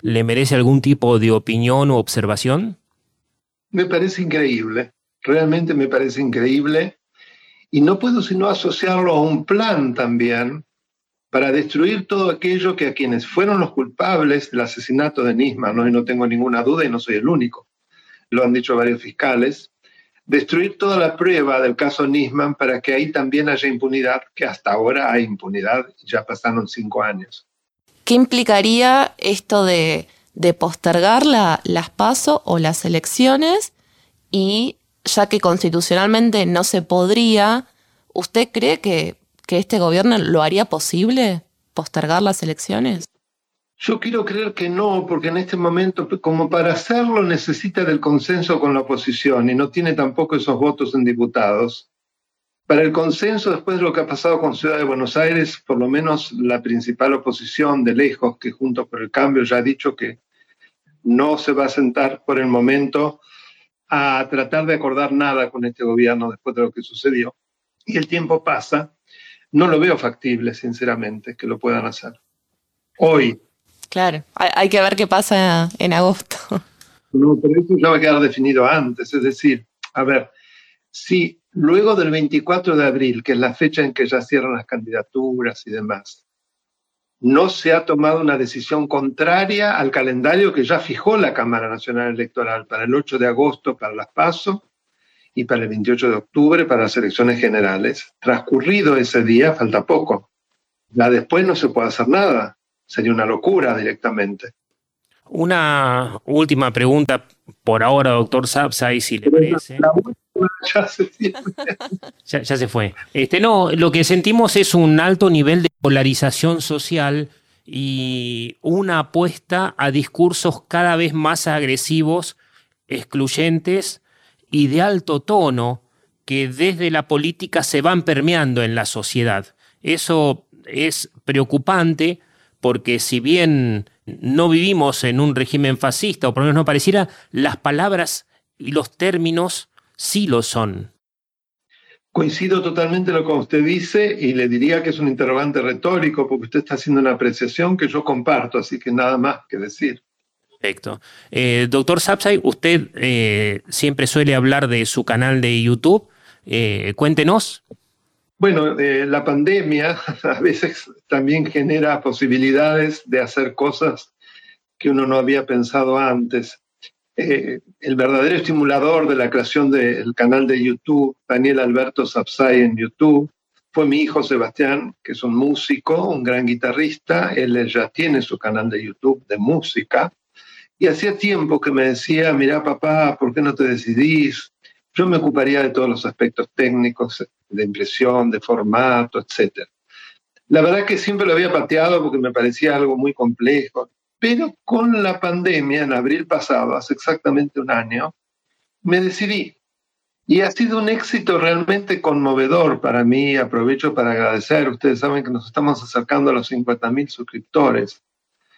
Speaker 1: ¿Le merece algún tipo de opinión o observación?
Speaker 9: Me parece increíble, realmente me parece increíble. Y no puedo sino asociarlo a un plan también para destruir todo aquello que a quienes fueron los culpables del asesinato de Nisman, ¿no? y no tengo ninguna duda y no soy el único, lo han dicho varios fiscales, destruir toda la prueba del caso Nisman para que ahí también haya impunidad, que hasta ahora hay impunidad, ya pasaron cinco años.
Speaker 6: ¿Qué implicaría esto de, postergar las PASO o las elecciones? Y ya que constitucionalmente no se podría, ¿usted cree que, que este gobierno lo haría posible postergar las elecciones?
Speaker 9: Yo quiero creer que no, porque en este momento, como para hacerlo, necesita del consenso con la oposición y no tiene tampoco esos votos en diputados. Para el consenso, después de lo que ha pasado con Ciudad de Buenos Aires, por lo menos la principal oposición de lejos, que junto por el cambio ya ha dicho que no se va a sentar por el momento a tratar de acordar nada con este gobierno después de lo que sucedió. Y el tiempo pasa, no lo veo factible, sinceramente, que lo puedan hacer. Hoy,
Speaker 6: Claro, hay, que ver qué pasa en agosto.
Speaker 9: No, pero eso ya va a quedar definido antes. Es decir, a ver, si luego del 24 de abril, que es la fecha en que ya cierran las candidaturas y demás, no se ha tomado una decisión contraria al calendario que ya fijó la Cámara Nacional Electoral para el 8 de agosto para las PASO y para el 28 de octubre para las elecciones generales. Transcurrido ese día, falta poco. Ya después no se puede hacer nada sería una locura directamente.
Speaker 1: Una última pregunta por ahora, doctor Sapsay, si le parece.
Speaker 9: ya, se
Speaker 1: ya, ya, se fue. Este, no, lo que sentimos es un alto nivel de polarización social y una apuesta a discursos cada vez más agresivos, excluyentes y de alto tono que desde la política se van permeando en la sociedad. Eso es preocupante porque si bien no vivimos en un régimen fascista, o por lo menos no pareciera, las palabras y los términos sí lo son.
Speaker 9: Coincido totalmente lo que usted dice y le diría que es un interrogante retórico porque usted está haciendo una apreciación que yo comparto, así que nada más que decir.
Speaker 1: Perfecto. Eh, doctor Sapsay, usted eh, siempre suele hablar de su canal de YouTube. Eh, cuéntenos.
Speaker 9: Bueno, eh, la pandemia a veces también genera posibilidades de hacer cosas que uno no había pensado antes. Eh, el verdadero estimulador de la creación del canal de YouTube, Daniel Alberto Sapsay en YouTube, fue mi hijo Sebastián, que es un músico, un gran guitarrista. Él ya tiene su canal de YouTube de música. Y hacía tiempo que me decía, mira papá, ¿por qué no te decidís? Yo me ocuparía de todos los aspectos técnicos, de impresión, de formato, etc. La verdad que siempre lo había pateado porque me parecía algo muy complejo, pero con la pandemia, en abril pasado, hace exactamente un año, me decidí. Y ha sido un éxito realmente conmovedor para mí. Aprovecho para agradecer. Ustedes saben que nos estamos acercando a los 50.000 suscriptores,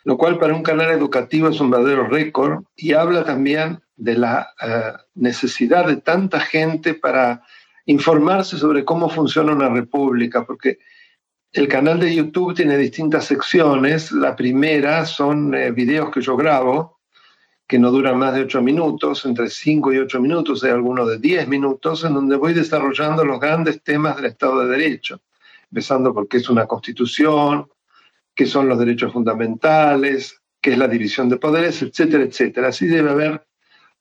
Speaker 9: lo cual para un canal educativo es un verdadero récord y habla también de la eh, necesidad de tanta gente para informarse sobre cómo funciona una república, porque el canal de YouTube tiene distintas secciones. La primera son eh, videos que yo grabo, que no duran más de ocho minutos, entre cinco y ocho minutos, hay algunos de diez minutos, en donde voy desarrollando los grandes temas del Estado de Derecho. empezando por qué es una constitución, qué son los derechos fundamentales, qué es la división de poderes, etcétera, etcétera. Así debe haber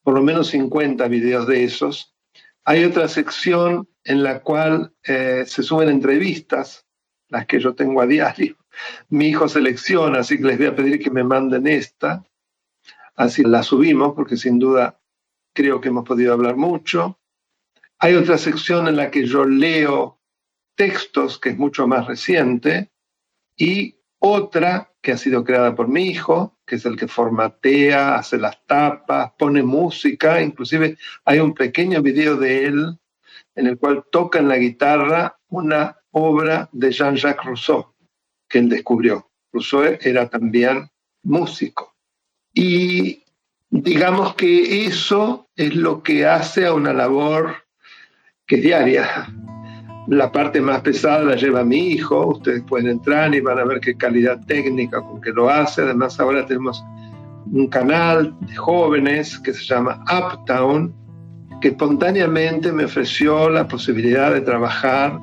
Speaker 9: por lo menos 50 videos de esos. Hay otra sección en la cual eh, se suben entrevistas, las que yo tengo a diario. Mi hijo selecciona, así que les voy a pedir que me manden esta. Así la subimos, porque sin duda creo que hemos podido hablar mucho. Hay otra sección en la que yo leo textos, que es mucho más reciente, y otra que ha sido creada por mi hijo, que es el que formatea, hace las tapas, pone música, inclusive hay un pequeño video de él en el cual toca en la guitarra una obra de Jean-Jacques Rousseau, que él descubrió. Rousseau era también músico. Y digamos que eso es lo que hace a una labor que es diaria. La parte más pesada la lleva mi hijo, ustedes pueden entrar y van a ver qué calidad técnica con que lo hace. Además ahora tenemos un canal de jóvenes que se llama Uptown, que espontáneamente me ofreció la posibilidad de trabajar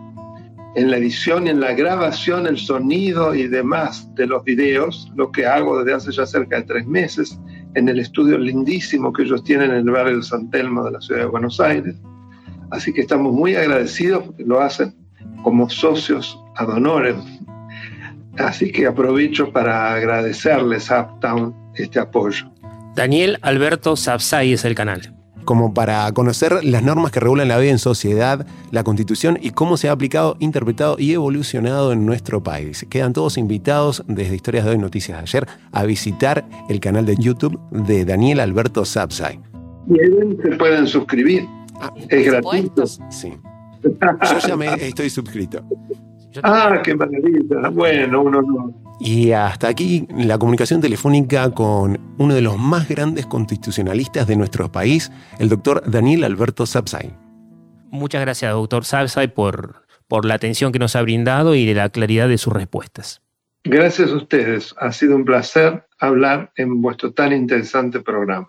Speaker 9: en la edición y en la grabación, el sonido y demás de los videos, lo que hago desde hace ya cerca de tres meses en el estudio lindísimo que ellos tienen en el barrio de San Telmo de la ciudad de Buenos Aires. Así que estamos muy agradecidos porque lo hacen como socios ad honorem. Así que aprovecho para agradecerles a Uptown este apoyo.
Speaker 1: Daniel Alberto Sapsay es el canal.
Speaker 2: Como para conocer las normas que regulan la vida en sociedad, la constitución y cómo se ha aplicado, interpretado y evolucionado en nuestro país. Quedan todos invitados desde Historias de Hoy, Noticias de Ayer, a visitar el canal de YouTube de Daniel Alberto Sapsay.
Speaker 9: Y ahí se pueden suscribir.
Speaker 2: Ah,
Speaker 9: es gratuito.
Speaker 2: Sí. Yo ya me estoy suscrito.
Speaker 9: Ah, qué maravilla. Bueno, uno no.
Speaker 2: Y hasta aquí la comunicación telefónica con uno de los más grandes constitucionalistas de nuestro país, el doctor Daniel Alberto Sapsay.
Speaker 1: Muchas gracias, doctor Sapsay, por, por la atención que nos ha brindado y de la claridad de sus respuestas.
Speaker 9: Gracias a ustedes. Ha sido un placer hablar en vuestro tan interesante programa.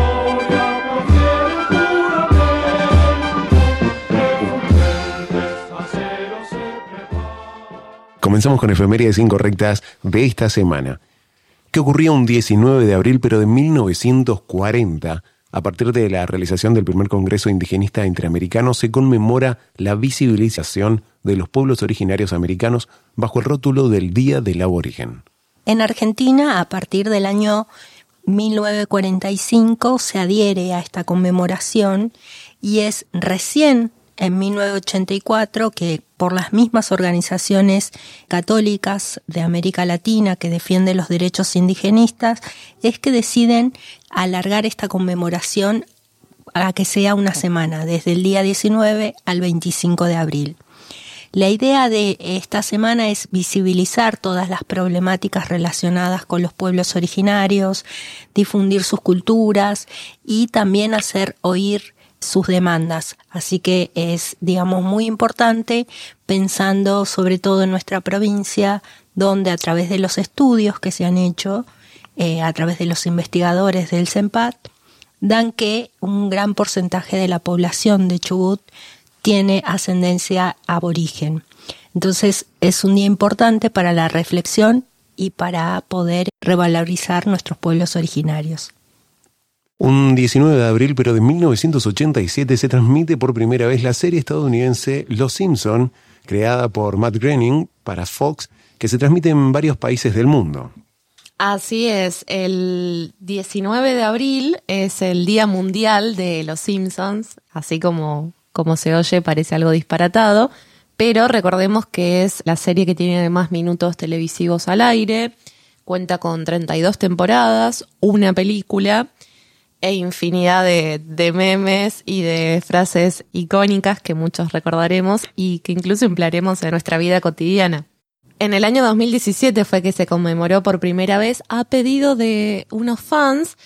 Speaker 2: Comenzamos con efemérides incorrectas de esta semana. Que ocurría un 19 de abril, pero de 1940, a partir de la realización del primer Congreso Indigenista Interamericano, se conmemora la visibilización de los pueblos originarios americanos bajo el rótulo del Día del Aborigen.
Speaker 10: En Argentina, a partir del año 1945, se adhiere a esta conmemoración y es recién en 1984 que por las mismas organizaciones católicas de América Latina que defienden los derechos indigenistas es que deciden alargar esta conmemoración a que sea una semana, desde el día 19 al 25 de abril. La idea de esta semana es visibilizar todas las problemáticas relacionadas con los pueblos originarios, difundir sus culturas y también hacer oír sus demandas. Así que es, digamos, muy importante pensando sobre todo en nuestra provincia, donde a través de los estudios que se han hecho, eh, a través de los investigadores del CEMPAT, dan que un gran porcentaje de la población de Chubut tiene ascendencia aborigen. Entonces es un día importante para la reflexión y para poder revalorizar nuestros pueblos originarios.
Speaker 2: Un 19 de abril, pero de 1987, se transmite por primera vez la serie estadounidense Los Simpson, creada por Matt Groening para Fox, que se transmite en varios países del mundo.
Speaker 6: Así es, el 19 de abril es el Día Mundial de los Simpsons, así como, como se oye parece algo disparatado, pero recordemos que es la serie que tiene más minutos televisivos al aire, cuenta con 32 temporadas, una película e infinidad de, memes y de frases icónicas que muchos recordaremos y que incluso emplearemos en nuestra vida cotidiana. En el año 2017 fue que se conmemoró por primera vez a pedido de unos fans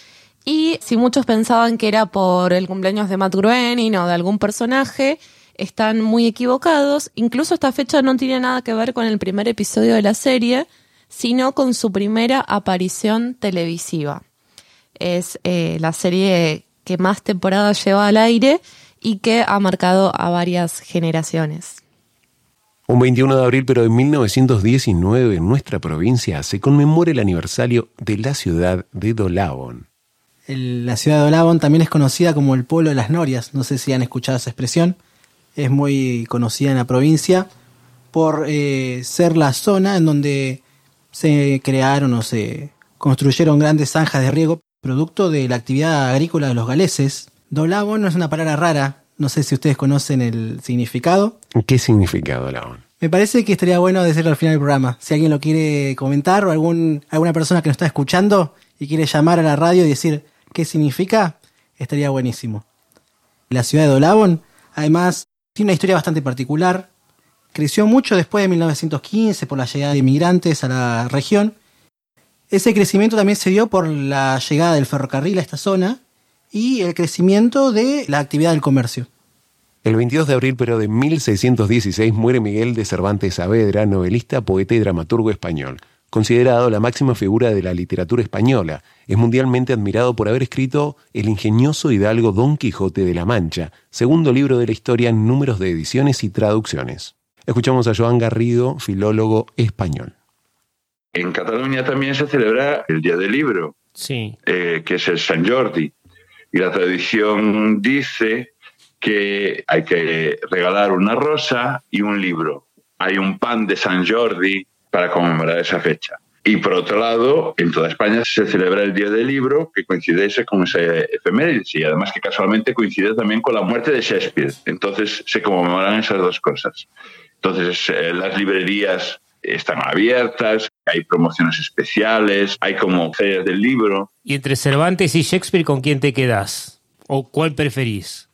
Speaker 6: y si muchos pensaban que era por el cumpleaños de Matt Groening o de algún personaje, están muy equivocados. Incluso esta fecha no tiene nada que ver con el primer episodio de la serie, sino con su primera aparición televisiva. Es eh, la serie que más temporadas lleva al aire y que ha marcado a varias generaciones.
Speaker 2: Un 21 de abril, pero de 1919, en nuestra provincia se conmemora el aniversario de la ciudad de Dolabón.
Speaker 7: La ciudad de Olabón también es conocida como el pueblo de las norias. No sé si han escuchado esa expresión. Es muy conocida en la provincia por eh, ser la zona en donde se crearon o se construyeron grandes zanjas de riego producto de la actividad agrícola de los galeses. Dolabón no es una palabra rara. No sé si ustedes conocen el significado.
Speaker 2: ¿Qué significa Dolabón?
Speaker 7: Me parece que estaría bueno decirlo al final del programa. Si alguien lo quiere comentar o algún, alguna persona que nos está escuchando y quiere llamar a la radio y decir qué significa, estaría buenísimo. La ciudad de Dolabón, además, tiene una historia bastante particular. Creció mucho después de 1915 por la llegada de inmigrantes a la región. Ese crecimiento también se dio por la llegada del ferrocarril a esta zona y el crecimiento de la actividad del comercio.
Speaker 2: El 22 de abril, pero de 1616, muere Miguel de Cervantes Saavedra, novelista, poeta y dramaturgo español. Considerado la máxima figura de la literatura española, es mundialmente admirado por haber escrito el ingenioso hidalgo Don Quijote de la Mancha, segundo libro de la historia en números de ediciones y traducciones. Escuchamos a Joan Garrido, filólogo español.
Speaker 8: En Cataluña también se celebra el Día del Libro,
Speaker 1: Sí.
Speaker 8: eh, que es el San Jordi. Y la tradición dice que hay que regalar una rosa y un libro. Hay un pan de San Jordi para conmemorar esa fecha. Y por otro lado, en toda España se celebra el Día del Libro, que coincide con ese efemérides y además que casualmente coincide también con la muerte de Shakespeare. Entonces se conmemoran esas dos cosas. Entonces eh, las librerías están abiertas, hay promociones especiales, hay como ferias del libro.
Speaker 1: ¿Y entre Cervantes y Shakespeare con quién te quedás? ¿O cuál preferís?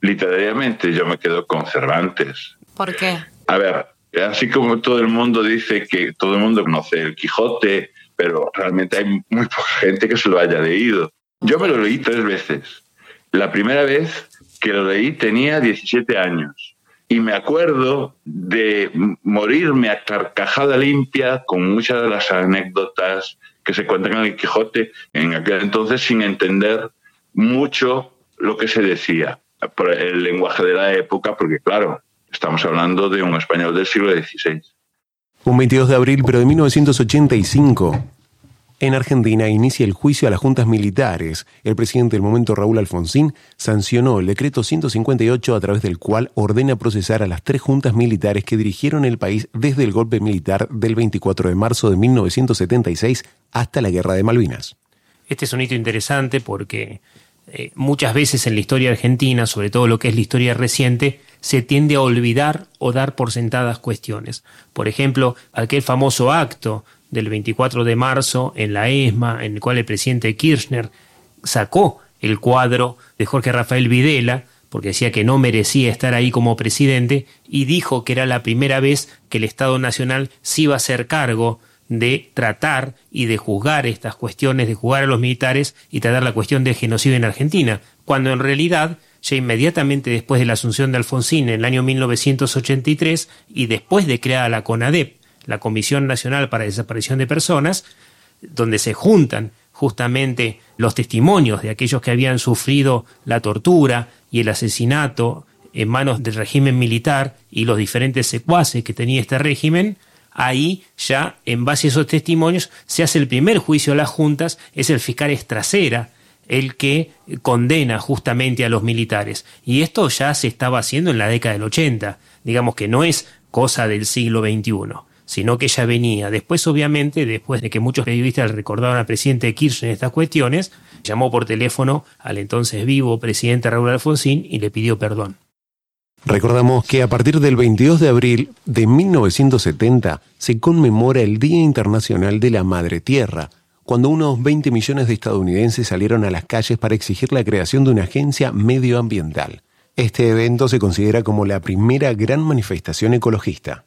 Speaker 8: Literariamente yo me quedo con Cervantes.
Speaker 6: ¿Por qué?
Speaker 8: A ver, así como todo el mundo dice que todo el mundo conoce el Quijote, pero realmente hay muy poca gente que se lo haya leído. Yo me lo leí tres veces. La primera vez que lo leí tenía 17 años y me acuerdo de morirme a carcajada limpia con muchas de las anécdotas que se cuentan en el Quijote en aquel entonces sin entender mucho lo que se decía por el lenguaje de la época, porque claro, estamos hablando de un español del siglo XVI.
Speaker 2: Un 22 de abril, pero de 1985, en Argentina inicia el juicio a las juntas militares. El presidente del momento, Raúl Alfonsín, sancionó el decreto 158 a través del cual ordena procesar a las tres juntas militares que dirigieron el país desde el golpe militar del 24 de marzo de 1976 hasta la Guerra de Malvinas.
Speaker 1: Este es un hito interesante porque eh, muchas veces en la historia argentina, sobre todo lo que es la historia reciente, se tiende a olvidar o dar por sentadas cuestiones. Por ejemplo, aquel famoso acto del 24 de marzo en la ESMA, en el cual el presidente Kirchner sacó el cuadro de Jorge Rafael Videla, porque decía que no merecía estar ahí como presidente, y dijo que era la primera vez que el Estado Nacional se iba a hacer cargo de tratar y de juzgar estas cuestiones, de juzgar a los militares y tratar la cuestión del genocidio en Argentina, cuando en realidad, ya inmediatamente después de la asunción de Alfonsín en el año 1983 y después de creada la CONADEP, la Comisión Nacional para Desaparición de Personas, donde se juntan justamente los testimonios de aquellos que habían sufrido la tortura y el asesinato en manos del régimen militar y los diferentes secuaces que tenía este régimen, ahí ya en base a esos testimonios se hace el primer juicio a las juntas, es el fiscal Estracera el que condena justamente a los militares. Y esto ya se estaba haciendo en la década del 80, digamos que no es cosa del siglo XXI sino que ya venía. Después, obviamente, después de que muchos periodistas recordaban al presidente Kirchner estas cuestiones, llamó por teléfono al entonces vivo presidente Raúl Alfonsín y le pidió perdón.
Speaker 2: Recordamos que a partir del 22 de abril de 1970 se conmemora el Día Internacional de la Madre Tierra, cuando unos 20 millones de estadounidenses salieron a las calles para exigir la creación de una agencia medioambiental. Este evento se considera como la primera gran manifestación ecologista.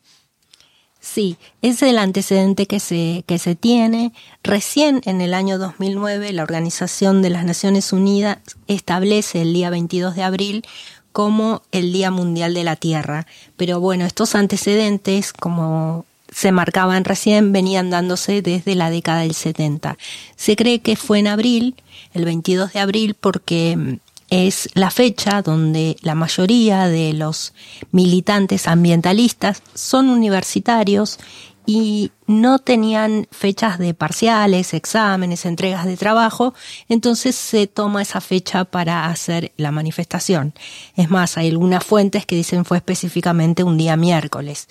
Speaker 10: Sí, es el antecedente que se, que se tiene. Recién en el año 2009 la Organización de las Naciones Unidas establece el día 22 de abril como el Día Mundial de la Tierra. Pero bueno, estos antecedentes, como se marcaban recién, venían dándose desde la década del 70. Se cree que fue en abril, el 22 de abril, porque es la fecha donde la mayoría de los militantes ambientalistas son universitarios y no tenían fechas de parciales, exámenes, entregas de trabajo, entonces se toma esa fecha para hacer la manifestación. Es más, hay algunas fuentes que dicen fue específicamente un día miércoles,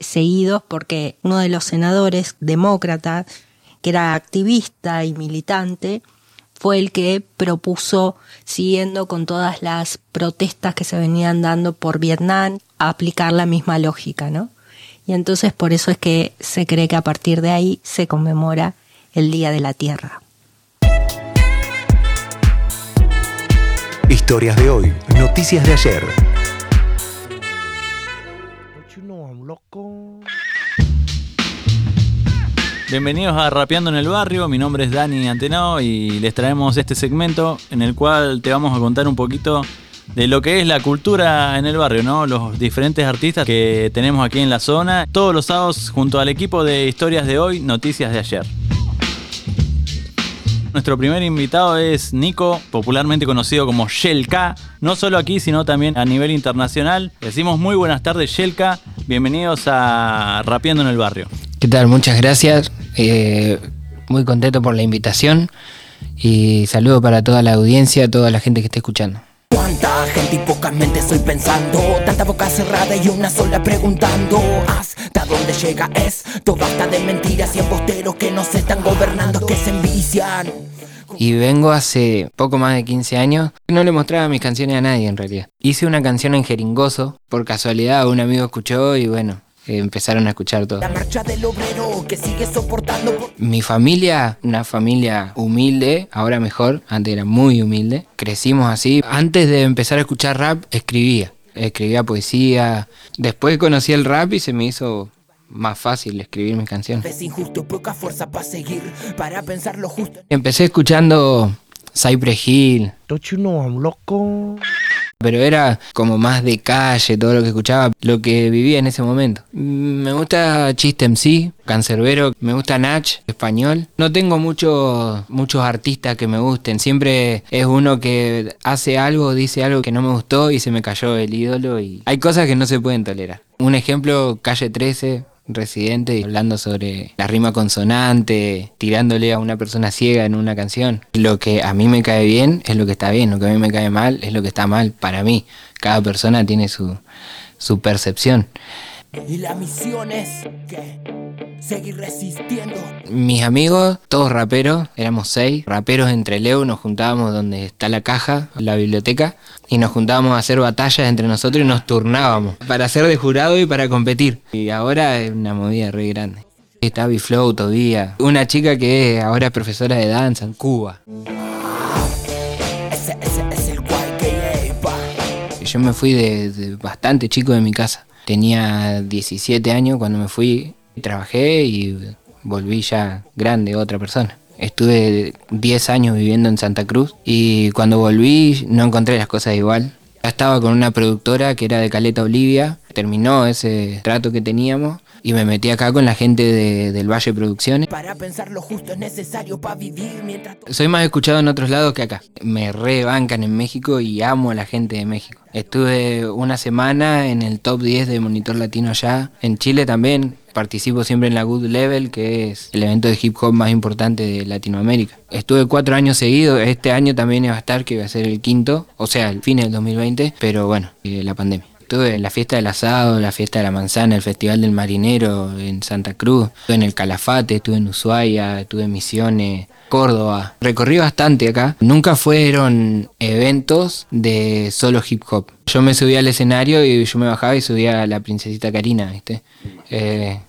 Speaker 10: seguidos porque uno de los senadores demócratas, que era activista y militante, fue el que propuso, siguiendo con todas las protestas que se venían dando por Vietnam, aplicar la misma lógica, ¿no? Y entonces por eso es que se cree que a partir de ahí se conmemora el Día de la Tierra.
Speaker 2: Historias de hoy, noticias de ayer.
Speaker 11: Bienvenidos a Rapeando en el Barrio, mi nombre es Dani Antenao y les traemos este segmento en el cual te vamos a contar un poquito de lo que es la cultura en el barrio, ¿no? Los diferentes artistas que tenemos aquí en la zona, todos los sábados junto al equipo de Historias de Hoy, Noticias de Ayer. Nuestro primer invitado es Nico, popularmente conocido como Shelka, no solo aquí, sino también a nivel internacional. Decimos muy buenas tardes, Shelka. Bienvenidos a Rapeando en el Barrio.
Speaker 12: ¿Qué tal? Muchas gracias. Eh, muy contento por la invitación y saludo para toda la audiencia, toda la gente que esté escuchando.
Speaker 13: Cuánta gente y pocas mentes estoy pensando Tanta boca cerrada y una sola preguntando ¿Hasta dónde llega esto? Basta de mentiras y embosteros que nos están gobernando Que se envician
Speaker 12: y vengo hace poco más de 15 años. No le mostraba mis canciones a nadie en realidad. Hice una canción en jeringoso, por casualidad un amigo escuchó y bueno, empezaron a escuchar todo.
Speaker 13: La marcha del obrero que sigue soportando.
Speaker 12: Mi familia, una familia humilde, ahora mejor, antes era muy humilde. Crecimos así. Antes de empezar a escuchar rap, escribía. Escribía poesía. Después conocí el rap y se me hizo más fácil escribir mis canciones.
Speaker 13: Es injusto, poca fuerza para seguir, para pensar lo justo.
Speaker 12: Empecé escuchando Cypress Hill.
Speaker 13: loco.
Speaker 12: Pero era como más de calle, todo lo que escuchaba, lo que vivía en ese momento. Me gusta Chiste MC, Cancerbero, me gusta Nach, español. No tengo muchos muchos artistas que me gusten, siempre es uno que hace algo, dice algo que no me gustó y se me cayó el ídolo y hay cosas que no se pueden tolerar. Un ejemplo, Calle 13, Residente hablando sobre la rima consonante, tirándole a una persona ciega en una canción. Lo que a mí me cae bien es lo que está bien, lo que a mí me cae mal es lo que está mal para mí. Cada persona tiene su, su percepción.
Speaker 13: Y la misión es que seguir resistiendo.
Speaker 12: Mis amigos, todos raperos, éramos seis, raperos entre Leo, nos juntábamos donde está la caja, la biblioteca, y nos juntábamos a hacer batallas entre nosotros y nos turnábamos para ser de jurado y para competir. Y ahora es una movida re grande. Está Biflow todavía, una chica que ahora es profesora de danza en Cuba. Yo me fui de, de bastante chico de mi casa. Tenía 17 años cuando me fui, trabajé y volví ya grande, otra persona. Estuve 10 años viviendo en Santa Cruz y cuando volví no encontré las cosas igual. Ya estaba con una productora que era de Caleta Olivia, terminó ese trato que teníamos y me metí acá con la gente de- del Valle Producciones.
Speaker 13: Para pensar lo justo es necesario para vivir mientras
Speaker 12: Soy más escuchado en otros lados que acá. Me rebancan en México y amo a la gente de México. Estuve una semana en el top 10 de Monitor Latino allá. En Chile también participo siempre en la Good Level, que es el evento de hip hop más importante de Latinoamérica. Estuve cuatro años seguidos. Este año también iba a estar, que iba a ser el quinto, o sea, el fin del 2020, pero bueno, la pandemia. Estuve en la fiesta del asado, la fiesta de la manzana, el festival del marinero en Santa Cruz, estuve en el Calafate, estuve en Ushuaia, estuve en Misiones, Córdoba. Recorrí bastante acá. Nunca fueron eventos de solo hip hop. Yo me subía al escenario y yo me bajaba y subía a la princesita Karina, ¿viste? Eh,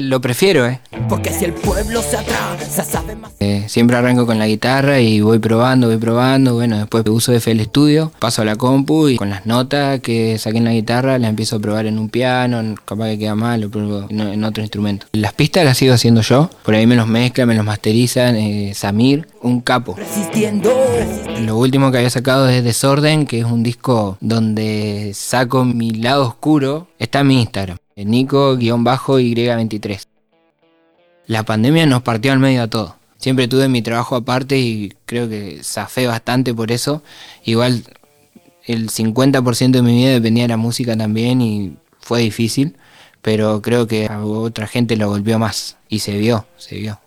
Speaker 12: lo prefiero, ¿eh?
Speaker 13: Porque si el pueblo se atrasa, sabe más.
Speaker 12: Eh, siempre arranco con la guitarra y voy probando, voy probando. Bueno, después uso FL Studio, paso a la compu y con las notas que saqué en la guitarra las empiezo a probar en un piano, capaz que queda mal, lo pruebo en, otro instrumento. Las pistas las sigo haciendo yo, por ahí me los mezclan, me los masterizan. eh, Samir, un capo.
Speaker 13: Resistiendo.
Speaker 12: Lo último que había sacado es Desorden, que es un disco donde saco mi lado oscuro. Está en mi Instagram, eh, Nico-Y23. La pandemia nos partió al medio a todo. Siempre tuve mi trabajo aparte y creo que zafé bastante por eso. Igual el 50% de mi vida dependía de la música también y fue difícil, pero creo que a otra gente lo golpeó más y se vio, se vio.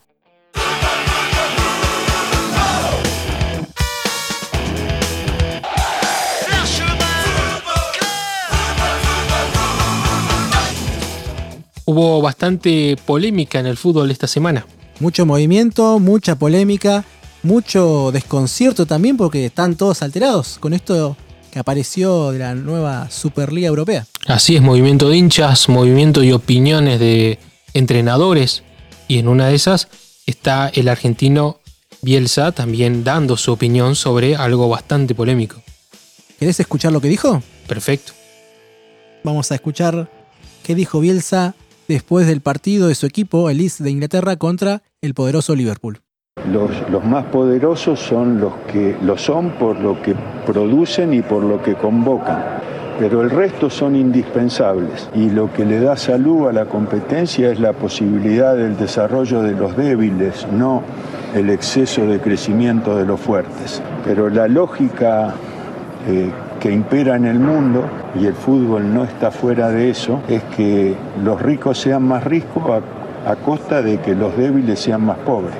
Speaker 14: Hubo bastante polémica en el fútbol esta semana.
Speaker 15: Mucho movimiento, mucha polémica, mucho desconcierto también porque están todos alterados con esto que apareció de la nueva Superliga Europea.
Speaker 14: Así es, movimiento de hinchas, movimiento y opiniones de entrenadores. Y en una de esas está el argentino Bielsa también dando su opinión sobre algo bastante polémico.
Speaker 15: ¿Querés escuchar lo que dijo?
Speaker 14: Perfecto.
Speaker 15: Vamos a escuchar qué dijo Bielsa después del partido de su equipo, el Leeds de Inglaterra, contra el poderoso Liverpool.
Speaker 16: Los, más poderosos son los que lo son por lo que producen y por lo que convocan, pero el resto son indispensables y lo que le da salud a la competencia es la posibilidad del desarrollo de los débiles, no el exceso de crecimiento de los fuertes. Pero la lógica eh, que impera en el mundo, y el fútbol no está fuera de eso, es que los ricos sean más ricos a, a costa de que los débiles sean más pobres.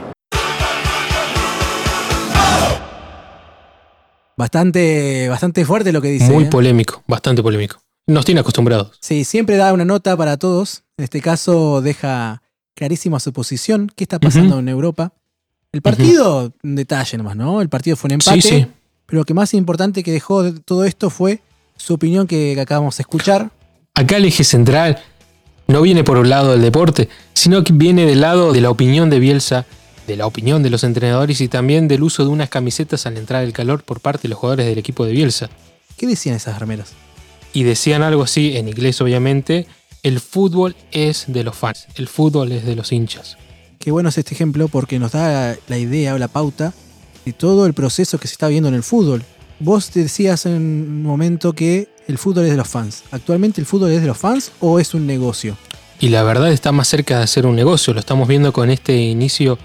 Speaker 15: Bastante, bastante fuerte lo que dice.
Speaker 14: Muy
Speaker 15: ¿eh?
Speaker 14: polémico, bastante polémico. Nos tiene acostumbrados.
Speaker 15: Sí, siempre da una nota para todos. En este caso deja clarísima su posición. ¿Qué está pasando en Europa? El partido, un detalle nomás, ¿no? El partido fue un empate.
Speaker 14: Sí, sí.
Speaker 15: Pero lo que más importante que dejó de todo esto fue su opinión que acabamos de escuchar.
Speaker 14: Acá el eje central no viene por un lado del deporte, sino que viene del lado de la opinión de Bielsa, de la opinión de los entrenadores y también del uso de unas camisetas al entrar el calor por parte de los jugadores del equipo de Bielsa.
Speaker 15: ¿Qué decían esas remeras?
Speaker 14: Y decían algo así, en inglés obviamente, el fútbol es de los fans, el fútbol es de los hinchas.
Speaker 15: Qué bueno es este ejemplo porque nos da la idea o la pauta de todo el proceso que se está viendo en el fútbol. Vos decías en un momento que el fútbol es de los fans. ¿Actualmente el fútbol es de los fans o es un negocio?
Speaker 14: Y la verdad está más cerca de ser un negocio, lo estamos viendo con este inicio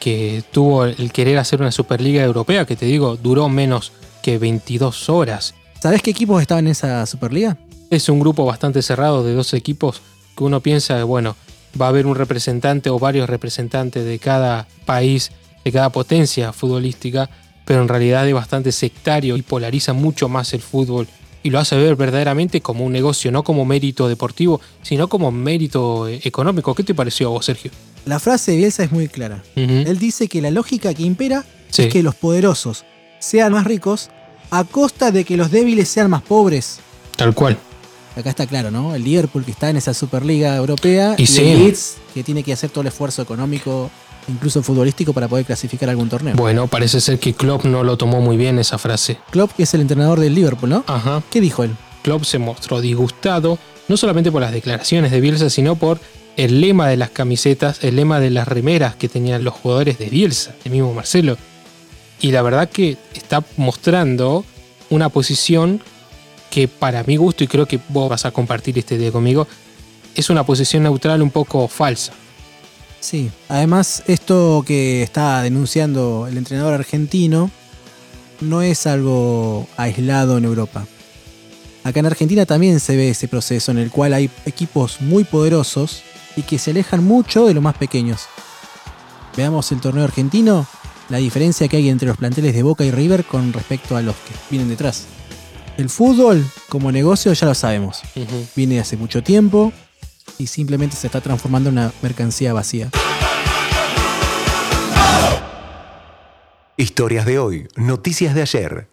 Speaker 14: que tuvo el querer hacer una Superliga Europea, que te digo, duró menos que 22 horas.
Speaker 15: ¿Sabés qué equipos estaban en esa Superliga?
Speaker 14: Es un grupo bastante cerrado de dos equipos que uno piensa, bueno, va a haber un representante o varios representantes de cada país, de cada potencia futbolística, pero en realidad es bastante sectario y polariza mucho más el fútbol y lo hace ver verdaderamente como un negocio, no como mérito deportivo, sino como mérito eh, económico. ¿Qué te pareció a vos, Sergio?
Speaker 15: La frase de Bielsa es muy clara. Él dice que la lógica que impera
Speaker 14: Sí.
Speaker 15: es que los poderosos sean más ricos a costa de que los débiles sean más pobres.
Speaker 14: Tal cual.
Speaker 15: Acá está claro, ¿no? El Liverpool que está en esa Superliga Europea
Speaker 14: Y
Speaker 15: y,
Speaker 14: sí.
Speaker 15: el Leeds que tiene que hacer todo el esfuerzo económico, incluso futbolístico, para poder clasificar algún torneo.
Speaker 14: Bueno, parece ser que Klopp no lo tomó muy bien esa frase.
Speaker 15: Klopp, que es el entrenador del Liverpool, ¿no?
Speaker 14: Ajá.
Speaker 15: ¿Qué dijo él?
Speaker 14: Klopp se mostró disgustado, no solamente por las declaraciones de Bielsa, sino por el lema de las camisetas, el lema de las remeras que tenían los jugadores de Bielsa, el mismo Marcelo. Y la verdad que está mostrando una posición que para mi gusto, y creo que vos vas a compartir este día conmigo, es una posición neutral un poco falsa.
Speaker 15: Sí, además esto que está denunciando el entrenador argentino no es algo aislado en Europa. Acá en Argentina también se ve ese proceso en el cual hay equipos muy poderosos y que se alejan mucho de los más pequeños. Veamos el torneo argentino, la diferencia que hay entre los planteles de Boca y River con respecto a los que vienen detrás. El fútbol como negocio ya lo sabemos. Viene hace mucho tiempo y simplemente se está transformando en una mercancía vacía.
Speaker 2: Historias de hoy, noticias de ayer.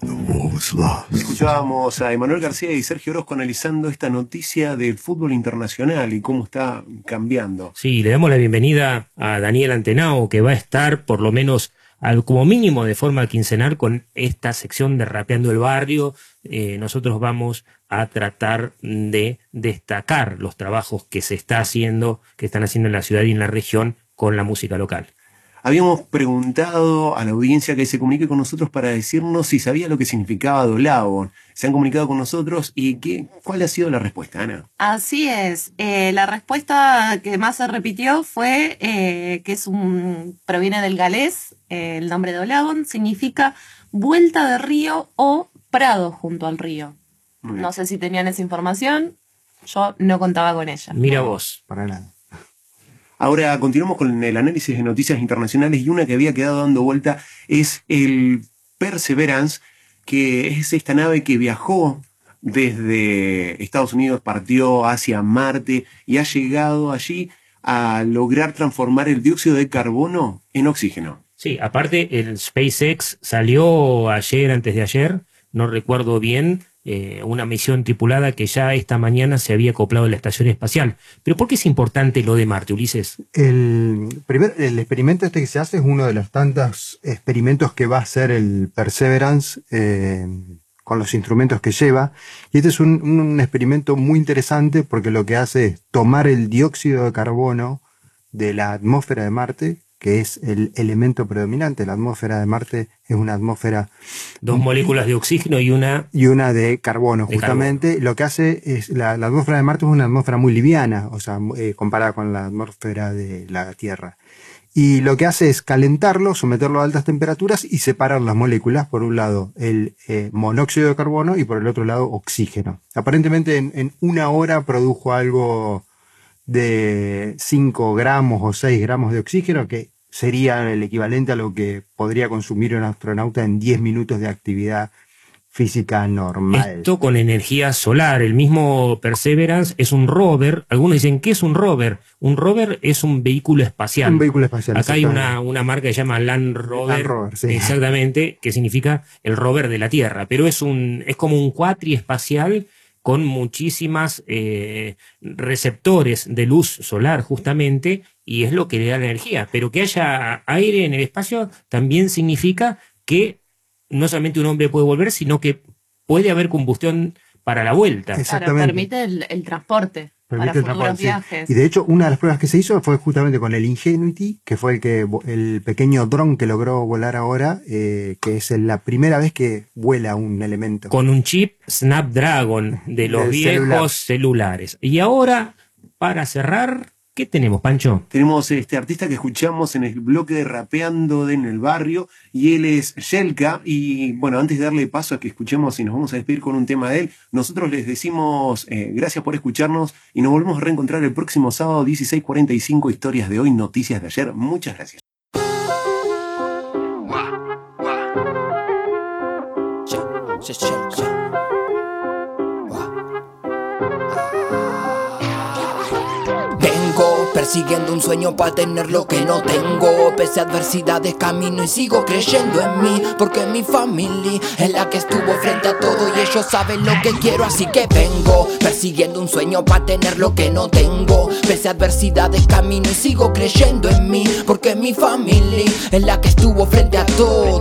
Speaker 4: The war was lost.
Speaker 3: Escuchábamos a Emanuel García y Sergio Orozco analizando esta noticia del fútbol internacional y cómo está cambiando.
Speaker 1: Sí, le damos la bienvenida a Daniel Antenao, que va a estar por lo menos al, como mínimo de forma quincenal con esta sección de Rapeando el Barrio. Eh, nosotros vamos a tratar de destacar los trabajos que se está haciendo, que están haciendo en la ciudad y en la región con la música local.
Speaker 3: Habíamos preguntado a la audiencia que se comunique con nosotros para decirnos si sabía lo que significaba Dolabon. Se han comunicado con nosotros y qué, cuál ha sido la respuesta, Ana.
Speaker 6: Así es. Eh, la respuesta que más se repitió fue eh, que es un proviene del galés. eh, el nombre de Olabon significa vuelta de río o prado junto al río. No sé si tenían esa información. Yo no contaba con ella.
Speaker 1: Mira vos.
Speaker 5: Para nada.
Speaker 3: Ahora continuamos con el análisis de noticias internacionales y una que había quedado dando vuelta es el Perseverance, que es esta nave que viajó desde Estados Unidos, partió hacia Marte y ha llegado allí a lograr transformar el dióxido de carbono en oxígeno.
Speaker 1: Sí, aparte el SpaceX salió ayer, antes de ayer, no recuerdo bien, eh, una misión tripulada que ya esta mañana se había acoplado a la estación espacial. Pero ¿por qué es importante lo de Marte, Ulises?
Speaker 5: El, primer, el experimento este que se hace es uno de los tantos experimentos que va a hacer el Perseverance eh, con los instrumentos que lleva. Y este es un, un experimento muy interesante porque lo que hace es tomar el dióxido de carbono de la atmósfera de Marte, que es el elemento predominante. La atmósfera de Marte es una atmósfera
Speaker 1: Dos moléculas de oxígeno y una...
Speaker 5: y una de carbono,
Speaker 1: De
Speaker 5: justamente. Lo que hace es, la, la atmósfera de Marte es una atmósfera muy liviana, o sea, eh, comparada con la atmósfera de la Tierra. Y lo que hace es calentarlo, someterlo a altas temperaturas y separar las moléculas, por un lado el eh, monóxido de carbono y por el otro lado oxígeno. Aparentemente en, en una hora produjo algo de 5 gramos o 6 gramos de oxígeno, que sería el equivalente a lo que podría consumir un astronauta en 10 minutos de actividad física normal.
Speaker 1: Esto con energía solar. El mismo Perseverance es un rover. Algunos dicen, ¿qué es un rover? Un rover es un vehículo espacial.
Speaker 5: Un vehículo espacial.
Speaker 1: Acá hay una, una marca que se llama Land Rover,
Speaker 5: Land Rover, sí.
Speaker 1: exactamente, que significa el rover de la Tierra, pero es un es como un cuatri espacial con muchísimas eh, receptores de luz solar justamente y es lo que le da la energía. Pero que haya aire en el espacio también significa que no solamente un hombre puede volver, sino que puede haber combustión para la vuelta.
Speaker 6: Claro, permite el, el transporte
Speaker 5: Permite
Speaker 6: para
Speaker 5: el
Speaker 6: futuros
Speaker 5: transporte, sí.
Speaker 6: viajes.
Speaker 5: Y de hecho, una de las pruebas que se hizo fue justamente con el Ingenuity, que fue el que el pequeño dron que logró volar ahora, eh, que es la primera vez que vuela un elemento.
Speaker 1: con un chip Snapdragon de los viejos
Speaker 5: celular.
Speaker 1: celulares. Y ahora, para cerrar, ¿qué tenemos, Pancho?
Speaker 3: Tenemos este artista que escuchamos en el bloque de Rapeando de en el barrio y él es Shelka y bueno, antes de darle paso a que escuchemos y nos vamos a despedir con un tema de él, nosotros les decimos eh, gracias por escucharnos y nos volvemos a reencontrar el próximo sábado 16.45 historias de hoy, noticias de ayer. Muchas gracias.
Speaker 13: Persiguiendo un sueño para tener lo que no tengo. Pese a adversidades camino y sigo creyendo en mí. Porque mi familia es la que estuvo frente a todo y ellos saben lo que quiero. Así que vengo persiguiendo un sueño para tener lo que no tengo. Pese a adversidades camino y sigo creyendo en mí. Porque mi familia es la que estuvo frente a todo.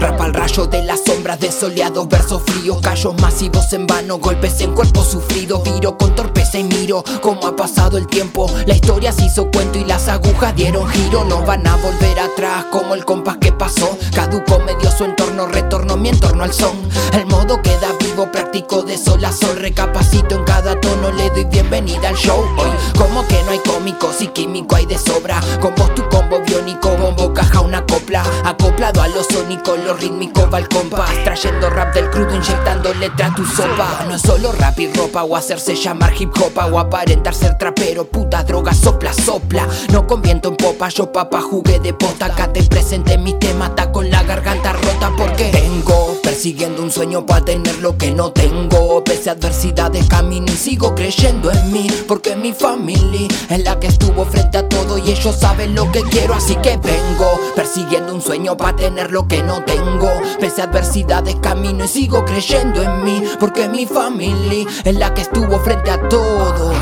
Speaker 13: Rapa al rayo de las sombras de soleados versos fríos, callos masivos en vano, golpes en cuerpo sufrido, viro con torpeza y miro cómo ha pasado el tiempo. La historia se hizo cuento y las agujas dieron giro, no van a volver atrás como el compás que pasó. Caduco medio su entorno, retorno mi entorno al son. El modo queda vivo, practico de sol a sol, recapacito en cada tono, le doy bienvenida al show. Hoy, como que no hay cómicos y químico hay de sobra. Con vos tu combo biónico, bombo, caja, una copla. Acoplado a lo sónico, lo rítmico va al compás. Trayendo rap del crudo, inyectando letra a tu sopa. No es solo rap y ropa o hacerse llamar hip hop o aparentar ser trapero. Puta droga, sopla, sopla. No con viento en popa, yo papá jugué de posta. Acá te presenté mi tema, está con la garganta rota porque vengo persiguiendo un sueño para tener lo que no tengo. Pese a adversidades camino y sigo creyendo en mí Porque mi familia es la que estuvo frente a todo Y ellos saben lo que quiero así que vengo Persiguiendo un sueño para tener lo que no tengo. Pese a adversidades camino y sigo creyendo en mí Porque mi familia es la que estuvo frente a todo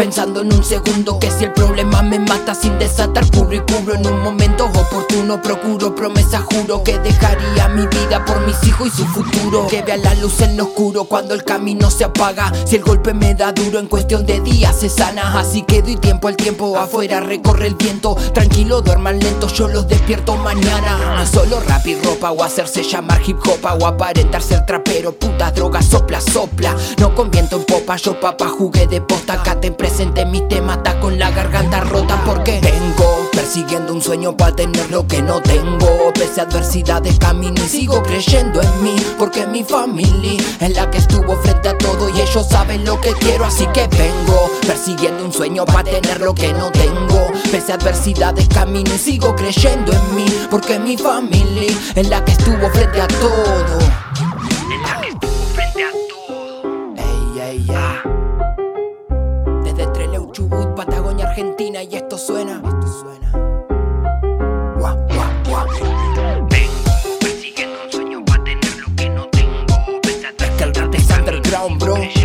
Speaker 13: Pensando en un segundo que si el problema me mata sin desatar puro y cubro en un momento oportuno. Procuro promesa juro que dejaría mi vida por mis hijos y su futuro. Que vea la luz en lo oscuro cuando el camino se apaga. Si el golpe me da duro en cuestión de días se sana. Así que doy tiempo al tiempo afuera recorre el viento. Tranquilo duerman lento yo los despierto mañana. Solo rap y ropa o hacerse llamar hip hop o aparentar ser trapero. Puta droga sopla sopla. No con viento en popa yo papá jugué de posta. Acá te presente mi tema está con la garganta rota porque vengo persiguiendo un sueño para tener lo que no tengo. Pese a adversidades camino y sigo creyendo en mí porque mi familia es la que estuvo frente a todo y ellos saben lo que quiero así que vengo persiguiendo un sueño para tener lo que no tengo. Pese a adversidades camino y sigo creyendo en mí porque mi familia es la que estuvo frente a todo. Es la que estuvo frente a todo. Ey ey ey. desde Trelew, Chubut, Patagonia, Argentina y esto suena. Esto suena. Gua, gua, gua. Vengo persiguiendo un sueño para tener lo que no tengo. Es que el arte es underground, bro.